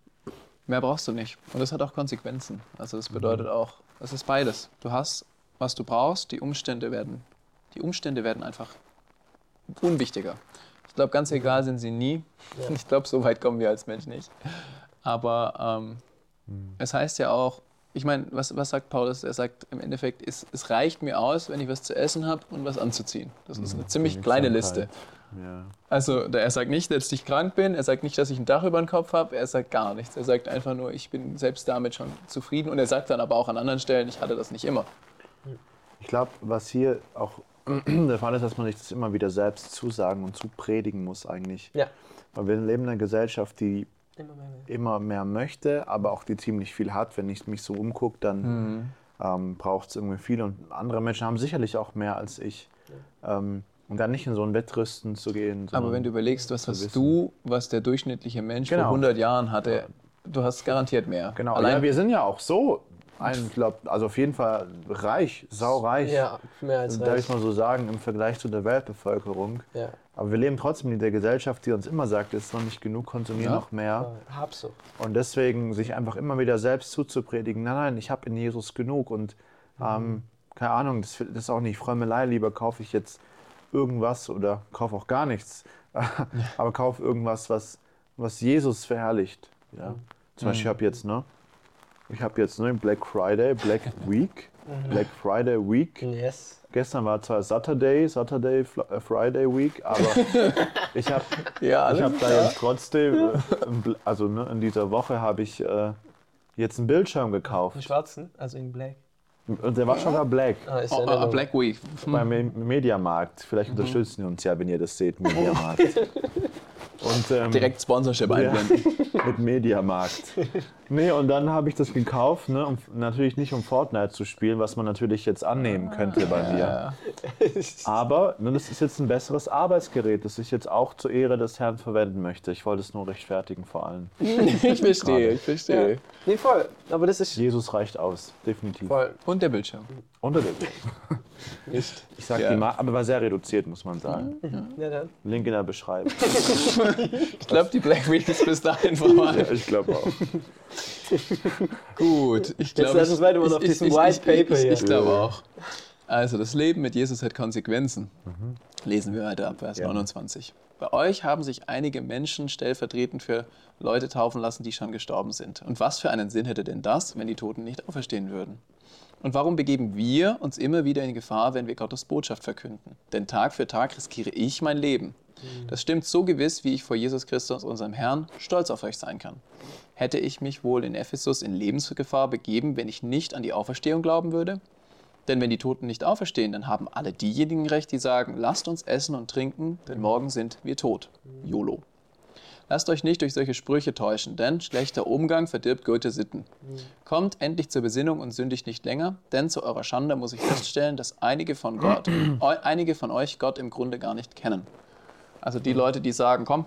Mehr brauchst du nicht. Und das hat auch Konsequenzen. Also das bedeutet auch, es ist beides. Du hast, was du brauchst, die Umstände werden, die Umstände werden einfach unwichtiger. Ich glaube, ganz egal sind sie nie. Ich glaube, so weit kommen wir als Mensch nicht. Aber ähm, es heißt ja auch, ich meine, was, was sagt Paulus? Er sagt im Endeffekt, es, es reicht mir aus, wenn ich was zu essen habe und was anzuziehen. Das ist eine ziemlich kleine Liste. Ja. Also er sagt nicht, dass ich krank bin, er sagt nicht, dass ich ein Dach über den Kopf habe, er sagt gar nichts. Er sagt einfach nur, ich bin selbst damit schon zufrieden und er sagt dann aber auch an anderen Stellen, ich hatte das nicht immer. Ich glaube, was hier auch der Fall ist, dass man sich das immer wieder selbst zusagen und zupredigen muss eigentlich. Ja. Weil wir leben in einer Gesellschaft, die Immer mehr. immer mehr möchte, aber auch die ziemlich viel hat. Wenn ich mich so umgucke, dann ähm, braucht es irgendwie viel. Und andere Menschen haben sicherlich auch mehr als ich. Ähm, und dann nicht in so ein Wettrüsten zu gehen. Aber wenn du überlegst, was hast du, was der durchschnittliche Mensch Genau. vor 100 Jahren hatte, du hast garantiert mehr. Genau, Allein, ja, wir sind ja auch so, ein, glaub, also auf jeden Fall reich, saureich. Ja, mehr als darf reich. ich mal so sagen, im Vergleich zu der Weltbevölkerung. Ja. Aber wir leben trotzdem in der Gesellschaft, die uns immer sagt, es ist noch nicht genug, konsumieren Ja. noch mehr. Habsucht. Und deswegen sich einfach immer wieder selbst zuzupredigen, nein, nein, ich habe in Jesus genug und ähm, keine Ahnung, das, das ist auch nicht Frömmelei, lieber kaufe ich jetzt irgendwas oder kaufe auch gar nichts, aber kaufe irgendwas, was, was Jesus verherrlicht. Ja? Zum Beispiel, ich habe jetzt, ne, ich habe jetzt ne, Black Friday, Black Week, Black Friday Week. Yes. Gestern war zwar Saturday, Saturday, äh, Friday Week, aber ich habe Ja, ich hab da jetzt trotzdem, äh, also ne, in dieser Woche habe ich äh, jetzt einen Bildschirm gekauft. schwarzen, also in Black. Und der war schon mal Black. Ah, ist Oh, ja oh, eine- Black Week. Beim Me- Mediamarkt. Vielleicht unterstützen die uns ja, wenn ihr das seht, Mediamarkt. Und, ähm, Direkt Sponsorship ja, einblenden. mit Mediamarkt. Nee, und dann habe ich das gekauft, ne, um, natürlich nicht um Fortnite zu spielen, was man natürlich jetzt annehmen könnte bei mir. Aber ne, das ist jetzt ein besseres Arbeitsgerät, das ich jetzt auch zur Ehre des Herrn verwenden möchte. Ich wollte es nur rechtfertigen vor allem. Ich verstehe, ich verstehe. Nee, voll. Aber das ist Jesus reicht aus, definitiv. voll. Und der Bildschirm. Unter dem. Nicht. Ich sag Ja. die Ma aber war sehr reduziert, muss man sagen. Ja, dann. Link in der Beschreibung. Ich glaube, die Black Week ist bis dahin vorbei. ich glaube auch. Gut, ich glaube. lass uns weitermachen auf diesem White Paper ich, hier. Ich, ich glaube auch. Also, das Leben mit Jesus hat Konsequenzen. Lesen wir weiter ab, Vers Ja. 29. Bei euch haben sich einige Menschen stellvertretend für Leute taufen lassen, die schon gestorben sind. Und was für einen Sinn hätte denn das, wenn die Toten nicht auferstehen würden? Und warum begeben wir uns immer wieder in Gefahr, wenn wir Gottes Botschaft verkünden? Denn Tag für Tag riskiere ich mein Leben. Das stimmt so gewiss, wie ich vor Jesus Christus, unserem Herrn, stolz auf euch sein kann. Hätte ich mich wohl in Ephesus in Lebensgefahr begeben, wenn ich nicht an die Auferstehung glauben würde? Denn wenn die Toten nicht auferstehen, dann haben alle diejenigen recht, die sagen, lasst uns essen und trinken, denn morgen sind wir tot. YOLO. Lasst euch nicht durch solche Sprüche täuschen, denn schlechter Umgang verdirbt gute Sitten. Kommt endlich zur Besinnung und sündigt nicht länger, denn zu eurer Schande muss ich feststellen, dass einige von, Gott, einige von euch Gott im Grunde gar nicht kennen. Also die Leute, die sagen, komm,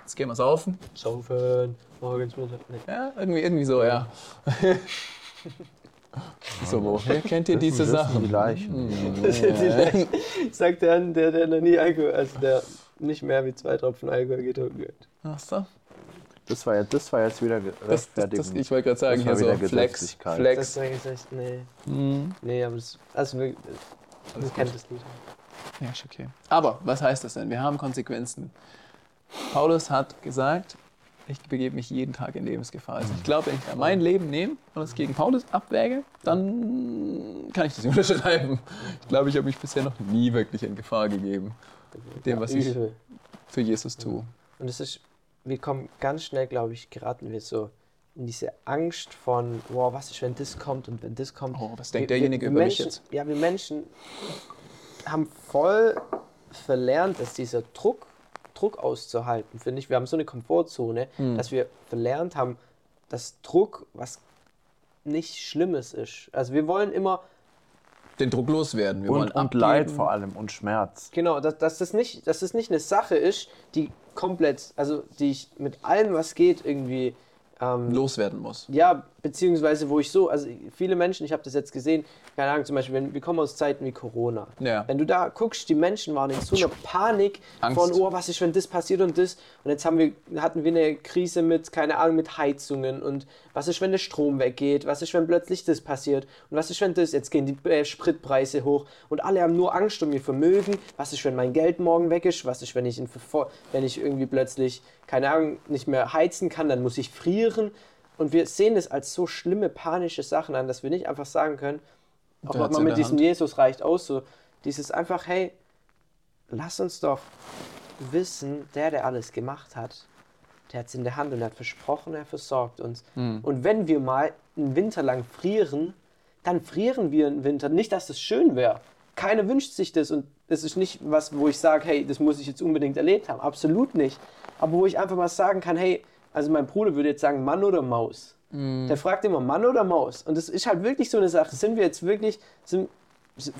jetzt gehen wir saufen. Saufen, morgens Mittag. Nee. Ja, irgendwie, irgendwie so, ja. so, woher kennt ihr diese Das sind Sachen? die Leichen. Sagt der, der, der noch nie Alkohol, also der nicht mehr wie zwei Tropfen Alkohol getrunken. Ach so. Das war, jetzt, das war jetzt wieder Das, das, das, ich wollte gerade sagen, Das hier war so wieder Flex. Das Flex. sage ich echt, nee. Mhm. Nee, aber das, also wir, wir kennen das nicht. Ja, ist okay. Aber was heißt das denn? Wir haben Konsequenzen. Paulus hat gesagt, ich begebe mich jeden Tag in Lebensgefahr. Also ich glaube, wenn ich mein Leben nehme und es gegen Paulus abwäge, dann kann ich das unterschreiben. Ich glaube, ich habe mich bisher noch nie wirklich in Gefahr gegeben. Mit dem, was ich Übel. für Jesus tue. Und es ist, wir kommen ganz schnell, glaube ich, geraten wir so in diese Angst von, wow, was ist, wenn das kommt und wenn das kommt. Oh, was denkt Wir- derjenige wir, über mich Menschen, jetzt? Ja, wir Menschen haben voll verlernt, dass dieser Druck, Druck auszuhalten, finde ich. Wir haben so eine Komfortzone, Hm. dass wir verlernt haben, dass Druck was nicht Schlimmes ist. Also wir wollen immer, Den Druck loswerden. Wir Und, und. Leid vor allem und Schmerz. Genau, dass, dass, das nicht, dass das nicht eine Sache ist, die komplett, also die ich mit allem, was geht, irgendwie. Ähm, loswerden muss. ja, beziehungsweise wo ich so, also viele Menschen, ich habe das jetzt gesehen, keine Ahnung, zum Beispiel, wenn wir kommen aus Zeiten wie Corona. Ja. Wenn du da guckst, die Menschen waren in so einer Panik Angst. von, oh, was ist, wenn das passiert und das. Und jetzt haben wir, hatten wir eine Krise mit, keine Ahnung, mit Heizungen und was ist, wenn der Strom weggeht, was ist, wenn plötzlich das passiert und was ist, wenn das, jetzt gehen die äh, Spritpreise hoch und alle haben nur Angst um ihr Vermögen, was ist, wenn mein Geld morgen weg ist, was ist, wenn ich, in, wenn ich irgendwie plötzlich, keine Ahnung, nicht mehr heizen kann, dann muss ich frieren. Und wir sehen das als so schlimme, panische Sachen an, dass wir nicht einfach sagen können, auch nochmal in mit diesem Hand. Jesus reicht aus, so dieses einfach, hey, lass uns doch wissen, der, der alles gemacht hat, der hat es in der Hand und er hat versprochen, er versorgt uns. Hm. Und wenn wir mal einen Winter lang frieren, dann frieren wir einen Winter. Nicht, dass das schön wäre. Keiner wünscht sich das und es ist nicht was, wo ich sage, hey, das muss ich jetzt unbedingt erlebt haben. Absolut nicht. Aber wo ich einfach mal sagen kann, hey, also mein Bruder würde jetzt sagen, Mann oder Maus. Der fragt immer Mann oder Maus. Und das ist halt wirklich so eine Sache. Sind wir jetzt wirklich, sind,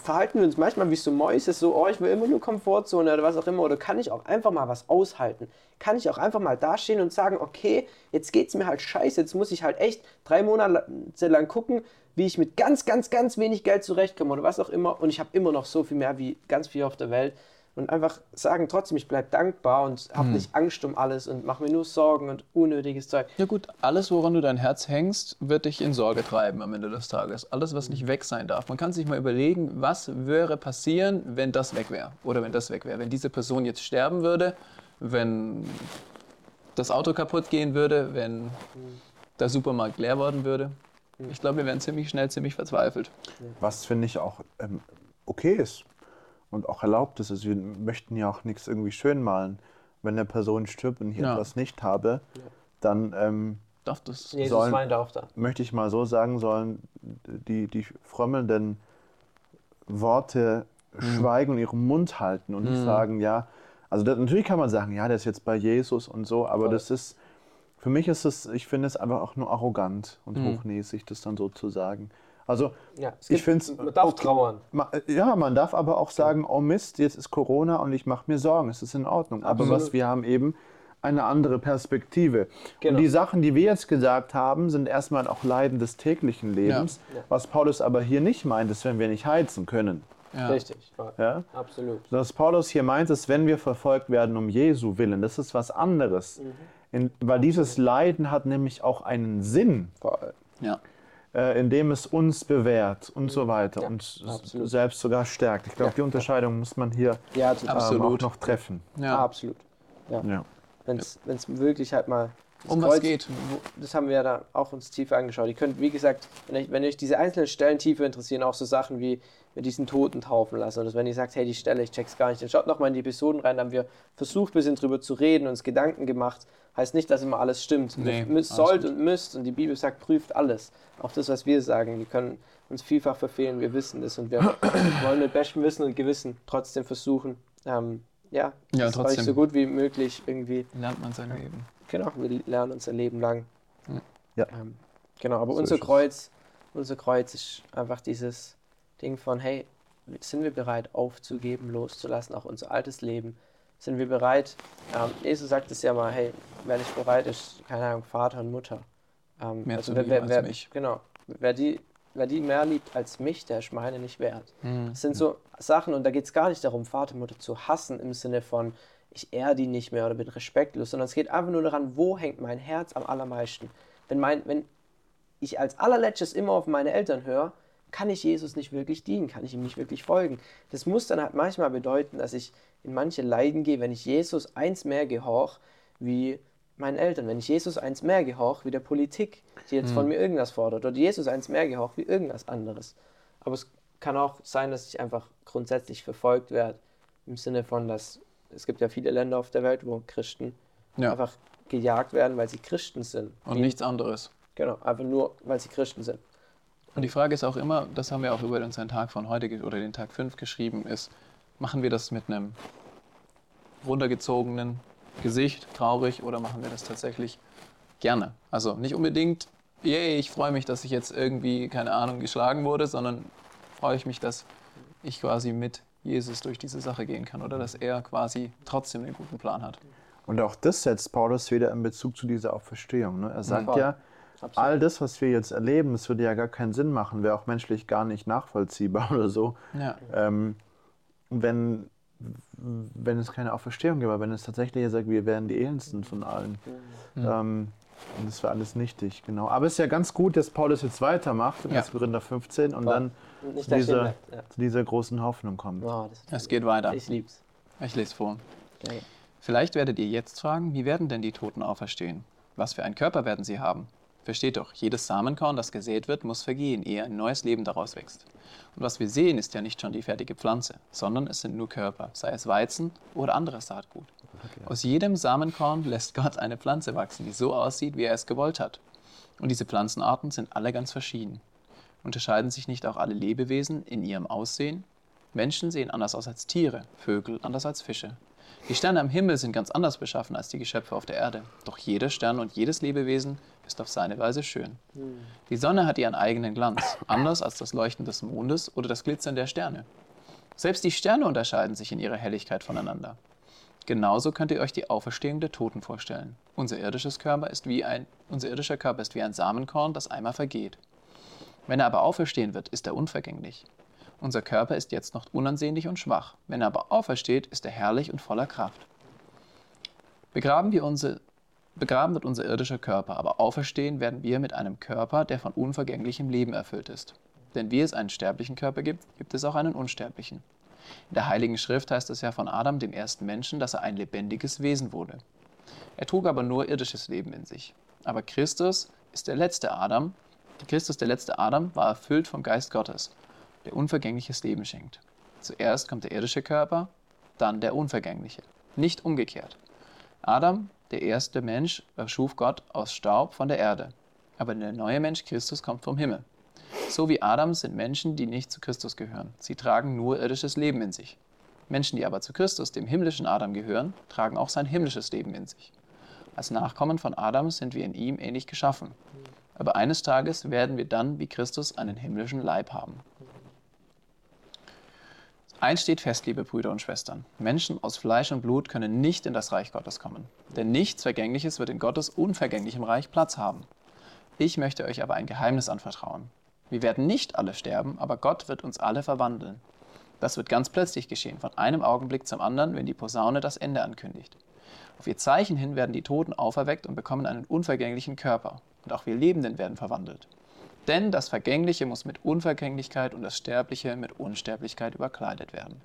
verhalten wir uns manchmal wie so Mäuse, so, oh, ich will immer nur Komfortzone oder was auch immer. Oder kann ich auch einfach mal was aushalten? Kann ich auch einfach mal dastehen und sagen, okay, jetzt geht's mir halt scheiße, jetzt muss ich halt echt drei Monate lang gucken, wie ich mit ganz, ganz, ganz wenig Geld zurechtkomme oder was auch immer. Und ich habe immer noch so viel mehr wie ganz viel auf der Welt. Und einfach sagen trotzdem, ich bleibe dankbar und habe nicht Angst um alles und mache mir nur Sorgen und unnötiges Zeug. Ja gut, alles, woran du dein Herz hängst, wird dich in Sorge treiben am Ende des Tages. Alles, was nicht weg sein darf. Man kann sich mal überlegen, was würde passieren, wenn das weg wäre. Oder wenn das weg wäre. Wenn diese Person jetzt sterben würde, wenn das Auto kaputt gehen würde, wenn der Supermarkt leer worden würde. Ich glaube, wir wären ziemlich schnell ziemlich verzweifelt. Was finde ich auch ähm, okay ist und auch erlaubt ist. Also wir möchten ja auch nichts irgendwie schön malen. Wenn eine Person stirbt und ich Ja. etwas nicht habe, dann ähm, Darf das? Jesus Sollen- meinte auch da. möchte ich mal so sagen, sollen die, die frömmelnden Worte schweigen und ihren Mund halten und nicht sagen, ja, also das, natürlich kann man sagen, ja, der ist jetzt bei Jesus und so, aber Voll. das ist, für mich ist es, ich finde es einfach auch nur arrogant und hochnäsig, das dann so zu sagen. Also Ja, es ich finde es, man darf trauern. Ma- Ja, man darf aber auch sagen, oh Mist, jetzt ist Corona und ich mache mir Sorgen. Es ist in Ordnung. Aber Absolut. was wir haben eben eine andere Perspektive. Genau. Und die Sachen, die wir jetzt gesagt haben, sind erstmal auch Leiden des täglichen Lebens. Ja. Was Paulus aber hier nicht meint, ist, wenn wir nicht heizen können. Ja. Richtig. Ja. Absolut. Was Paulus hier meint, ist, wenn wir verfolgt werden um Jesu willen, das ist was anderes. Mhm. In, weil dieses Leiden hat nämlich auch einen Sinn. Ja. Äh, indem es uns bewährt und so weiter Ja, und absolut. selbst sogar stärkt. Ich glaube, Ja. die Unterscheidung muss man hier Ja, ähm, Absolut. auch noch treffen. Ja. Absolut. Ja. Wenn es wirklich halt mal. Das Um was geht. Das haben wir ja da auch uns tiefer angeschaut. Ihr könnt, wie gesagt, wenn euch, wenn euch diese einzelnen Stellen tiefer interessieren, auch so Sachen wie mit diesen Toten taufen lassen. Oder wenn ihr sagt, hey, die Stelle, ich check's gar nicht, dann schaut nochmal in die Episoden rein. Da haben wir versucht, ein bisschen drüber zu reden, uns Gedanken gemacht. Heißt nicht, dass immer alles stimmt. Nee, ihr müsst, sollt gut. und müsst. Und die Bibel sagt, prüft alles. Auch das, was wir sagen. Wir können uns vielfach verfehlen, wir wissen das. Und wir wollen mit bestem Wissen und Gewissen trotzdem versuchen, ähm, ja, Ja, trotzdem. so gut wie möglich irgendwie Lernt man sein Leben. Genau, wir lernen unser Leben lang. Ja. Ähm, genau, aber So unser. Kreuz, unser Kreuz ist einfach dieses Ding von, hey, sind wir bereit aufzugeben, loszulassen, auch unser altes Leben? Sind wir bereit? Ähm, Jesus sagt es ja mal, hey, wer nicht bereit ist, keine Ahnung, Vater und Mutter. Ähm, Mehr zu wer, lieben wer, als wer, mich. Genau, wer die, wer die mehr liebt als mich, der ist meine nicht wert. Mhm. Das sind so Sachen, und da geht es gar nicht darum, Vater, Mutter zu hassen im Sinne von, ich ehre die nicht mehr oder bin respektlos, sondern es geht einfach nur daran, wo hängt mein Herz am allermeisten. Wenn, mein, wenn ich als allerletztes immer auf meine Eltern höre, kann ich Jesus nicht wirklich dienen, kann ich ihm nicht wirklich folgen. Das muss dann halt manchmal bedeuten, dass ich in manche Leiden gehe, wenn ich Jesus eins mehr gehorch wie meinen Eltern, wenn ich Jesus eins mehr gehorch wie der Politik, die jetzt von mir irgendwas fordert, oder Jesus eins mehr gehorch wie irgendwas anderes. Aber es kann auch sein, dass ich einfach grundsätzlich verfolgt werde, im Sinne von, dass es gibt ja viele Länder auf der Welt, wo Christen Ja. einfach gejagt werden, weil sie Christen sind. Und Wie- nichts anderes. Genau, einfach nur, weil sie Christen sind. Und die Frage ist auch immer, das haben wir auch über unseren Tag von heute oder den Tag 5 geschrieben, ist, machen wir das mit einem runtergezogenen Gesicht, traurig, oder machen wir das tatsächlich gerne? Also nicht unbedingt, yay, ich freue mich, dass ich jetzt irgendwie, keine Ahnung, geschlagen wurde, sondern freue ich mich, dass ich quasi mit Jesus durch diese Sache gehen kann oder dass er quasi trotzdem einen guten Plan hat. Und auch das setzt Paulus wieder in Bezug zu dieser Auferstehung. Ne? Er sagt Voll. ja, Absolut. all das, was wir jetzt erleben, das würde ja gar keinen Sinn machen, wäre auch menschlich gar nicht nachvollziehbar oder so. Ja, Ähm, wenn, wenn es keine Auferstehung gäbe, wenn es tatsächlich ja sagt, wir wären die elendsten von allen. Ähm, und das wäre alles nichtig, genau. Aber es ist ja ganz gut, dass Paulus jetzt weitermacht, in Ja. 1. Korinther 15, und Voll. dann Nicht zu dieser, bleibt. Ja. zu dieser großen Hoffnung kommt. Oh, das es geht weiter. Ich lieb's. Ich lese vor. Geil. Vielleicht werdet ihr jetzt fragen, wie werden denn die Toten auferstehen? Was für einen Körper werden sie haben? Versteht doch, jedes Samenkorn, das gesät wird, muss vergehen, ehe ein neues Leben daraus wächst. Und was wir sehen, ist ja nicht schon die fertige Pflanze, sondern es sind nur Körper, sei es Weizen oder anderes Saatgut. Aus jedem Samenkorn lässt Gott eine Pflanze wachsen, die so aussieht, wie er es gewollt hat. Und diese Pflanzenarten sind alle ganz verschieden. Unterscheiden sich nicht auch alle Lebewesen in ihrem Aussehen? Menschen sehen anders aus als Tiere, Vögel anders als Fische. Die Sterne am Himmel sind ganz anders beschaffen als die Geschöpfe auf der Erde. Doch jeder Stern und jedes Lebewesen ist auf seine Weise schön. Die Sonne hat ihren eigenen Glanz, anders als das Leuchten des Mondes oder das Glitzern der Sterne. Selbst die Sterne unterscheiden sich in ihrer Helligkeit voneinander. Genauso könnt ihr euch die Auferstehung der Toten vorstellen. Unser, irdisches Körper ist wie ein, unser irdischer Körper ist wie ein Samenkorn, das einmal vergeht. Wenn er aber auferstehen wird, ist er unvergänglich. Unser Körper ist jetzt noch unansehnlich und schwach. Wenn er aber aufersteht, ist er herrlich und voller Kraft. Begraben, wir unsere, begraben wird unser irdischer Körper, aber auferstehen werden wir mit einem Körper, der von unvergänglichem Leben erfüllt ist. Denn wie es einen sterblichen Körper gibt, gibt es auch einen unsterblichen. In der Heiligen Schrift heißt es ja von Adam, dem ersten Menschen, dass er ein lebendiges Wesen wurde. Er trug aber nur irdisches Leben in sich. Aber Christus ist der letzte Adam. Christus, der letzte Adam, war erfüllt vom Geist Gottes, der unvergängliches Leben schenkt. Zuerst kommt der irdische Körper, dann der unvergängliche. Nicht umgekehrt. Adam, der erste Mensch, erschuf Gott aus Staub von der Erde. Aber der neue Mensch Christus kommt vom Himmel. So wie Adam sind Menschen, die nicht zu Christus gehören. Sie tragen nur irdisches Leben in sich. Menschen, die aber zu Christus, dem himmlischen Adam, gehören, tragen auch sein himmlisches Leben in sich. Als Nachkommen von Adam sind wir in ihm ähnlich geschaffen. Aber eines Tages werden wir dann wie Christus einen himmlischen Leib haben. Eins steht fest, liebe Brüder und Schwestern. Menschen aus Fleisch und Blut können nicht in das Reich Gottes kommen. Denn nichts Vergängliches wird in Gottes unvergänglichem Reich Platz haben. Ich möchte euch aber ein Geheimnis anvertrauen. Wir werden nicht alle sterben, aber Gott wird uns alle verwandeln. Das wird ganz plötzlich geschehen, von einem Augenblick zum anderen, wenn die Posaune das Ende ankündigt. Auf ihr Zeichen hin werden die Toten auferweckt und bekommen einen unvergänglichen Körper. Und auch wir Lebenden werden verwandelt. Denn das Vergängliche muss mit Unvergänglichkeit und das Sterbliche mit Unsterblichkeit überkleidet werden.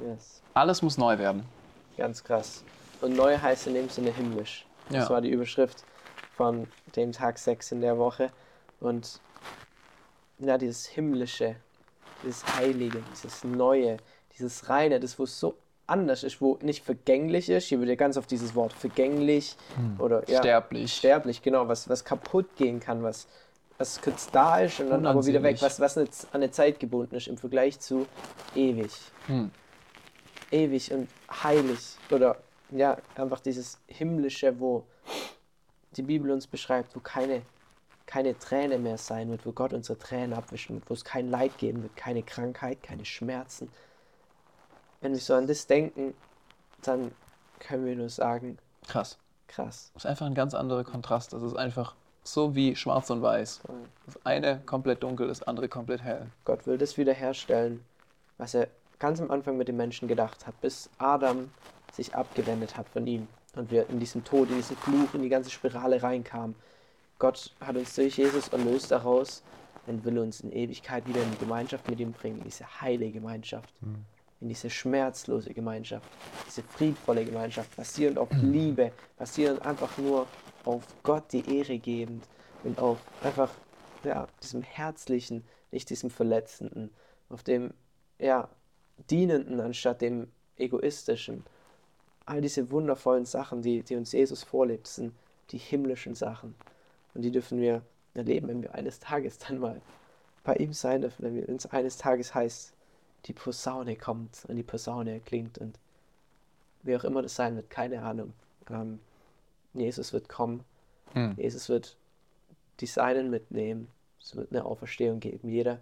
Yes. Alles muss neu werden. Ganz krass. Und neu heißt in dem Sinne himmlisch. Das Ja. war die Überschrift von dem Tag 6 in der Woche. Und ja, dieses himmlische, dieses Heilige, dieses Neue, dieses Reine, das wo so anders ist, wo nicht vergänglich ist. Hier wird ja ganz auf dieses Wort vergänglich oder ja, Sterblich. sterblich, genau, was, was kaputt gehen kann, was, was kurz da ist und dann aber wieder weg, was, was nicht an eine Zeit gebunden ist im Vergleich zu ewig. Hm. Ewig und heilig oder ja, einfach dieses himmlische, wo die Bibel uns beschreibt, wo keine, keine Träne mehr sein wird, wo Gott unsere Tränen abwischen wird, wo es kein Leid geben wird, keine Krankheit, keine Schmerzen. Wenn wir so an das denken, dann können wir nur sagen, Krass. krass. Das ist einfach ein ganz anderer Kontrast. Das ist einfach so wie schwarz und weiß. Das eine komplett dunkel, das andere komplett hell. Gott will das wiederherstellen, was er ganz am Anfang mit den Menschen gedacht hat, bis Adam sich abgewendet hat von ihm und wir in diesem Tod, in diesen Fluch, in die ganze Spirale reinkamen. Gott hat uns durch Jesus erlöst daraus und will uns in Ewigkeit wieder in die Gemeinschaft mit ihm bringen, in diese heile Gemeinschaft, in diese schmerzlose Gemeinschaft, diese friedvolle Gemeinschaft, basierend auf Liebe, basierend einfach nur auf Gott die Ehre gebend und auf einfach ja, diesem Herzlichen, nicht diesem Verletzenden, auf dem ja, Dienenden anstatt dem Egoistischen. All diese wundervollen Sachen, die, die uns Jesus vorlebt, sind die himmlischen Sachen. Und die dürfen wir erleben, wenn wir eines Tages dann mal bei ihm sein dürfen, wenn wir- es eines Tages heißt, die Posaune kommt und die Posaune klingt und wer auch immer das sein wird, keine Ahnung. Ähm, Jesus wird kommen, Hm. Jesus wird die Seinen mitnehmen, es wird eine Auferstehung geben. Jeder,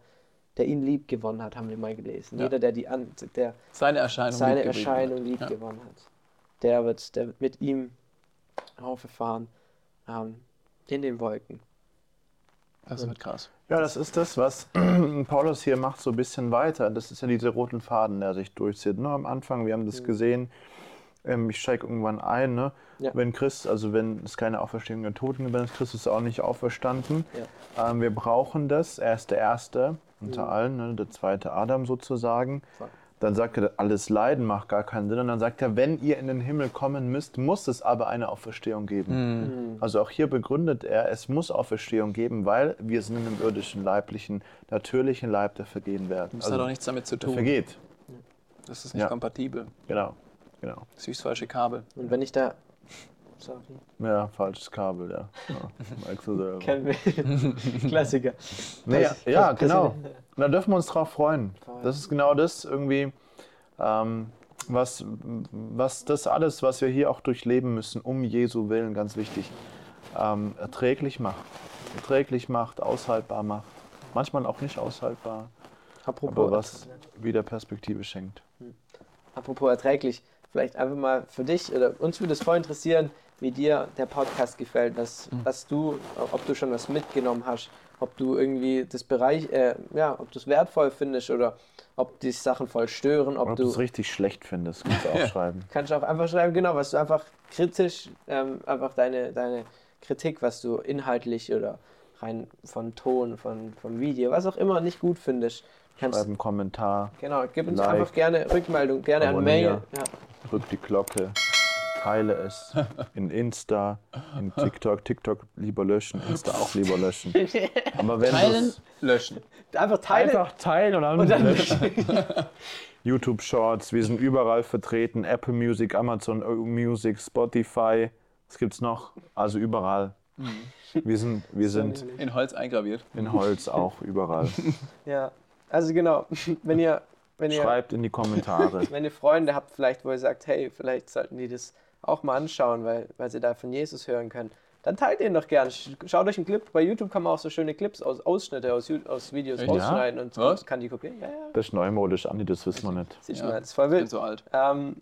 der ihn lieb gewonnen hat, haben wir mal gelesen. Ja. Jeder, der, die an, der Seine Erscheinung. seine liebgeblieben Erscheinung lieb Ja. gewonnen hat, der wird, der wird mit ihm aufgefahren ähm, in den Wolken. Das wird krass. Ja, das ist das, was Paulus hier macht, so ein bisschen weiter. Das ist ja dieser roten Faden, der sich durchzieht. Nur am Anfang, wir haben das gesehen, ähm, ich steige irgendwann ein, ne? Ja. wenn Christ, also wenn es keine Auferstehung der Toten gibt, dann ist Christus auch nicht auferstanden. Ähm, wir brauchen das. Er ist der Erste unter allen, ne? der zweite Adam sozusagen. Voll. Dann sagt er, alles Leiden macht gar keinen Sinn. Und dann sagt er, wenn ihr in den Himmel kommen müsst, muss es aber eine Auferstehung geben. Also auch hier begründet er, es muss Auferstehung geben, weil wir sind in einem irdischen, leiblichen, natürlichen Leib, der vergehen werden. Das hat auch nichts damit zu tun. vergeht. Das ist nicht Ja. kompatibel. Genau, genau. Das ist wie das falsche Kabel. Und wenn ich da. Sorry. Ja, falsches Kabel, ja. ja. Selber. Kennen wir. Klassiker. Nee, Das- ja, das- genau. da dürfen wir uns drauf freuen. Das ist genau das irgendwie, ähm, was, was das alles, was wir hier auch durchleben müssen, um Jesu Willen, ganz wichtig, ähm, erträglich macht. Erträglich macht, aushaltbar macht. Manchmal auch nicht aushaltbar, Apropos, aber was wieder Perspektive schenkt. apropos erträglich, vielleicht einfach mal für dich oder uns würde es voll interessieren, wie dir der Podcast gefällt, was, was du, ob du schon was mitgenommen hast, ob du irgendwie das Bereich, äh, ja, ob du es wertvoll findest oder ob die Sachen voll stören, ob Ob du du es richtig schlecht findest, kannst du auch schreiben. kannst auch einfach schreiben, genau, was du einfach kritisch, ähm, einfach deine, deine Kritik, was du inhaltlich oder rein von Ton, von, vom Video, was auch immer nicht gut findest, kannst Schreib einen Kommentar, Genau, gib uns Like. einfach gerne Rückmeldung, gerne an Mail. Ja. drück die Glocke, teile es in Insta, in TikTok. TikTok lieber löschen, Insta auch lieber löschen. Aber wenn Teilen, löschen. Einfach teilen. Einfach teilen und dann, und dann löschen. YouTube Shorts, wir sind überall vertreten. Apple Music, Amazon Music, Spotify. Was gibt's noch? Also überall. Wir sind, wir sind In Holz eingraviert. in Holz auch überall. Ja, also genau, wenn ihr, wenn ihr, Schreibt in die Kommentare. wenn ihr Freunde habt, vielleicht, wo ihr sagt, hey, vielleicht sollten die das auch mal anschauen, weil, weil sie da von Jesus hören können, dann teilt ihn doch gerne. Sch- Schaut euch einen Clip. Bei YouTube kann man auch so schöne Clips aus Ausschnitte aus, aus Videos Echt? rausschneiden und Was? kann die kopieren. Ja, ja. Das ist neumodisch, Andi, das wissen wir nicht. Sieht Ja, schon mal, das ist voll Ich bin wild. so alt. Ähm,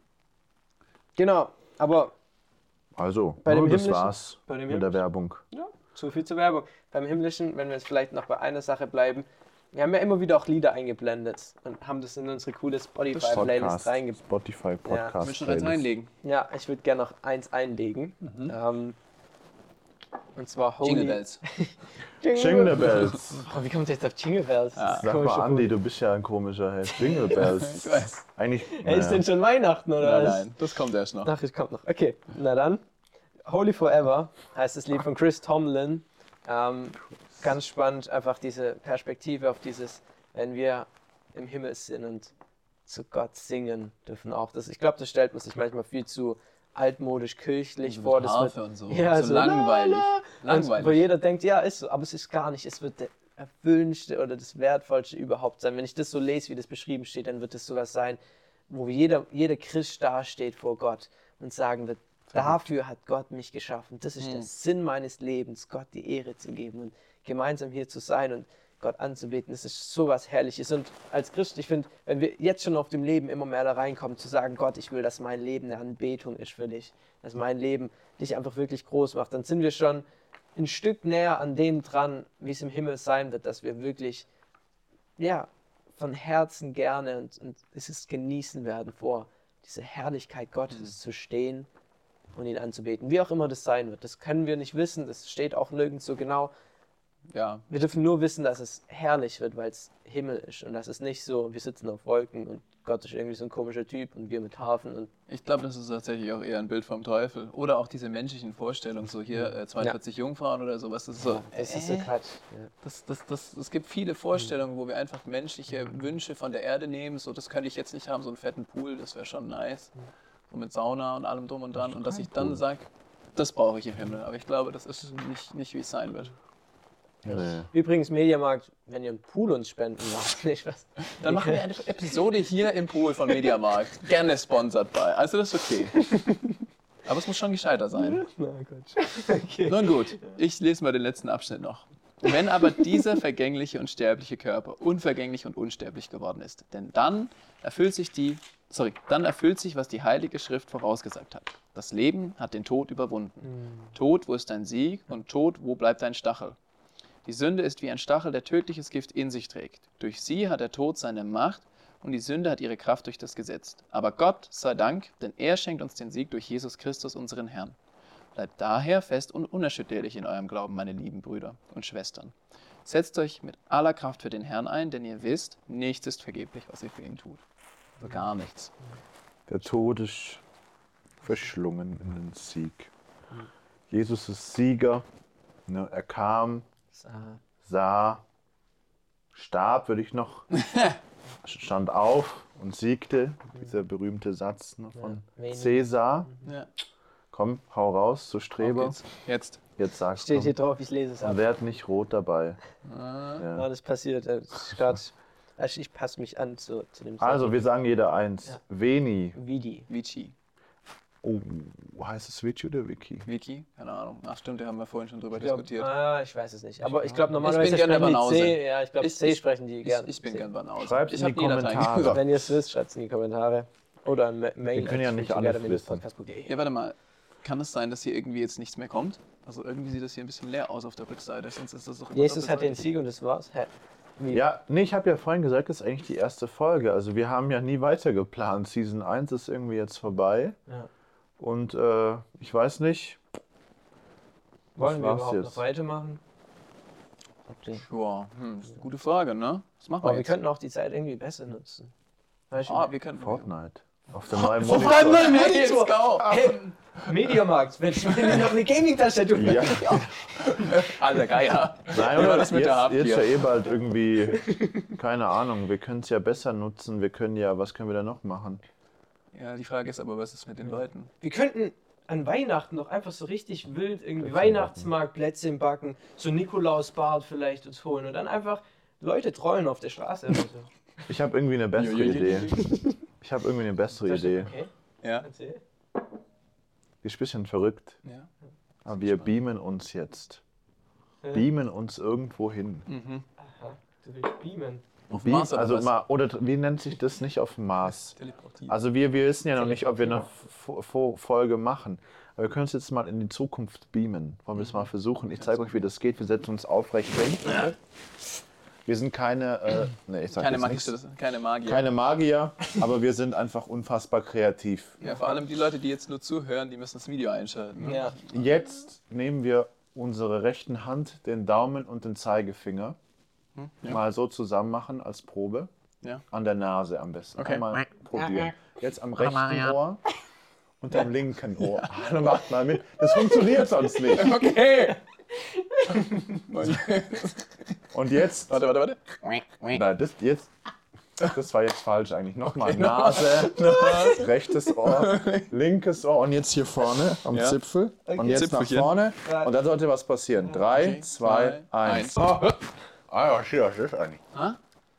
genau, aber Also, Bei dem das himmlischen- war's bei dem mit der Werbung. Ja, so viel zur Werbung. Beim Himmlischen, wenn wir jetzt vielleicht noch bei einer Sache bleiben, wir haben ja immer wieder auch Lieder eingeblendet und haben das in unsere coole Spotify-Playlist Podcast, reingeblendet. Spotify Podcast. Willst du noch eins Playlist. einlegen? Ja, ich würde gerne noch eins einlegen. Ähm, und zwar Holy... Jingle Bells. Jingle Bells. Oh, wie kommt jetzt auf Jingle Bells? Das ist Sag komischer mal, Andi, du bist ja ein komischer Held. Jingle Bells. Ich weiß. Eigentlich. Hey, ist naja. denn schon Weihnachten oder Nein, was? nein, das kommt erst noch. Ach, es kommt noch. Okay, na dann. Holy Forever heißt das Lied von Chris Tomlin. Ähm, ganz spannend, einfach diese Perspektive auf dieses, wenn wir im Himmel sind und zu Gott singen dürfen auch. Das, ich glaube, das stellt man sich manchmal viel zu altmodisch, kirchlich So vor. Das Harfe wird, und so. Ja, so, so langweilig. la, la. Langweilig. Wo jeder denkt, ja, ist so, aber es ist gar nicht. Es wird der erfüllendste oder das wertvollste überhaupt sein. Wenn ich das so lese, wie das beschrieben steht, dann wird es sowas sein, wo jeder, jeder Christ dasteht vor Gott und sagen wird, dafür hat Gott mich geschaffen. Das ist der Sinn meines Lebens, Gott die Ehre zu geben und gemeinsam hier zu sein und Gott anzubeten. Das ist sowas Herrliches. Und als Christ, ich finde, wenn wir jetzt schon auf dem Leben immer mehr da reinkommen, zu sagen, Gott, ich will, dass mein Leben eine Anbetung ist für dich, dass mein Leben dich einfach wirklich groß macht, dann sind wir schon ein Stück näher an dem dran, wie es im Himmel sein wird, dass wir wirklich, ja, von Herzen gerne und, und es ist genießen werden, vor dieser Herrlichkeit Gottes zu stehen und ihn anzubeten. Wie auch immer das sein wird, das können wir nicht wissen, das steht auch nirgends so genau. Ja, Wir dürfen nur wissen, dass es herrlich wird, weil es Himmel ist und dass es nicht so, wir sitzen auf Wolken und Gott ist irgendwie so ein komischer Typ und wir mit Hafen und ich glaube, das ist tatsächlich auch eher ein Bild vom Teufel. Oder auch diese menschlichen Vorstellungen, so hier äh, 42 Jungfrauen oder sowas. Das ist so, das ist so äh, Quatsch. Ja. Das, das, das, es gibt viele Vorstellungen, wo wir einfach menschliche Wünsche von der Erde nehmen. So, das könnte ich jetzt nicht haben, so einen fetten Pool, das wäre schon nice. So mit Sauna und allem drum und dran. Und dass ich dann sage, das brauche ich im Himmel. Aber ich glaube, das ist nicht, nicht wie es sein wird. Nee. Übrigens, Mediamarkt, wenn ihr einen Pool uns spenden wollt, nicht was? Dann machen wir eine Episode hier im Pool von Mediamarkt. Gerne sponsored bei. Also das ist okay. Aber es muss schon gescheiter sein. Na Gott. Okay. Nun gut, ich lese mal den letzten Abschnitt noch. Wenn aber dieser vergängliche und sterbliche Körper unvergänglich und unsterblich geworden ist, denn dann erfüllt sich die, sorry, dann erfüllt sich, was die Heilige Schrift vorausgesagt hat. Das Leben hat den Tod überwunden. Tod, wo ist dein Sieg? Und Tod, wo bleibt dein Stachel? Die Sünde ist wie ein Stachel, der tödliches Gift in sich trägt. Durch sie hat der Tod seine Macht und die Sünde hat ihre Kraft durch das Gesetz. Aber Gott sei Dank, denn er schenkt uns den Sieg durch Jesus Christus, unseren Herrn. Bleibt daher fest und unerschütterlich in eurem Glauben, meine lieben Brüder und Schwestern. Setzt euch mit aller Kraft für den Herrn ein, denn ihr wisst, nichts ist vergeblich, was ihr für ihn tut. Also gar nichts. Der Tod ist verschlungen in den Sieg. Jesus ist Sieger. Ne, er kam, sah, starb, würde ich noch, stand auf und siegte. Dieser berühmte Satz ne, von Ja. Cäsar. Ja, Komm, hau raus, zu Streber. Jetzt. Jetzt sagst Steht hier du. drauf, ich lese es ab. Werd nicht rot dabei. Ja, Ja. das passiert. äh, grad- Also ich passe mich an zu, zu dem Also, wir sagen jeder eins. Ja. Veni. Vidi. Vici. Oh, heißt es Vici oder Wiki? Wiki? Keine Ahnung. Ach stimmt, da haben wir vorhin schon drüber Ich glaub, diskutiert. ah, ich weiß es nicht. Aber ich glaube, normalerweise bin gern der sprechen die Banause. C. Ja, ich glaube, Ich- C ich- sprechen die Ich, gern. ich bin gern Banause. Schreibt's ich in die Kommentare. Wenn ihr es wisst, schreibt es in die Kommentare. Oder ein Ma- Mail. Wir können ja nicht alles freakygathering.podcast.de. Ja, warte mal. Kann es sein, dass hier irgendwie jetzt nichts mehr kommt? Also irgendwie sieht das hier ein bisschen leer aus auf der Rückseite. Sonst ist das doch Jesus hat den. Sieg und das war's. Hä? Wie? Ja, nee, ich habe ja vorhin gesagt, das ist eigentlich die erste Folge. Also wir haben ja nie weiter geplant. Season 1 ist irgendwie jetzt vorbei. Ja. Und äh, ich weiß nicht. Wollen wir überhaupt jetzt? noch weitermachen? Okay. Ja, hm, das ist eine gute Frage, ne? Was machen wir Aber wir jetzt? könnten auch die Zeit irgendwie besser nutzen. Du? ah, wir können. Fortnite. Auf dem neuen Monitor. Monitor. go! Hey, Mediamarkt, wenn ich mir noch eine Gaming-Tastatur Ja. Alter Geier. Nein, oder das jetzt, mit der jetzt Hardware? ja eh bald irgendwie, keine Ahnung, wir können es ja besser nutzen. Wir können ja, was können wir da noch machen? Ja, die Frage ist aber, was ist mit den Leuten? Wir könnten an Weihnachten noch einfach so richtig wild irgendwie Weihnachtsmarkt, Plätzchen backen, so Nikolausbart vielleicht uns holen und dann einfach Leute trollen auf der Straße oder so. Ich habe irgendwie eine bessere Idee. Ich habe irgendwie eine bessere Idee. Okay, Ja. erzähl. Die ist ein bisschen verrückt. ja. Aber wir beamen uns jetzt. Ja. Beamen uns irgendwo hin. Aha, du willst beamen. Auf Beam, Mars oder also was? mal, oder wie nennt sich das nicht auf dem Mars? Teleportieren. Also wir, wir wissen ja noch nicht, ob wir eine Folge machen. Aber wir können uns jetzt mal in die Zukunft beamen. Wollen wir es mal versuchen? Ich zeige euch, wie das geht. Wir setzen uns aufrecht hin. Wir sind keine, äh, nee, ich sag keine, nichts. keine Magier. keine Magier, aber wir sind einfach unfassbar kreativ. ja, vor allem die Leute, die jetzt nur zuhören, die müssen das Video einschalten. Ne? Ja. Jetzt nehmen wir unsere rechten Hand, den Daumen und den Zeigefinger ja. mal so zusammen machen als Probe. Ja. An der Nase am besten. Okay. Einmal probieren. Jetzt am rechten Ohr und am linken Ohr. Hallo, macht mal mit. Das funktioniert sonst nicht. Okay. Und jetzt. warte, warte, warte. Nein, das jetzt. Das war jetzt falsch eigentlich. Nochmal Nase, rechtes Ohr, linkes Ohr und jetzt hier vorne am Ja. Zipfel. Und jetzt nach Zipfelchen. vorne. Und dann sollte was passieren. Drei, Okay, zwei, zwei, eins. eins. Ah ja, shit, das ist eigentlich. Ah?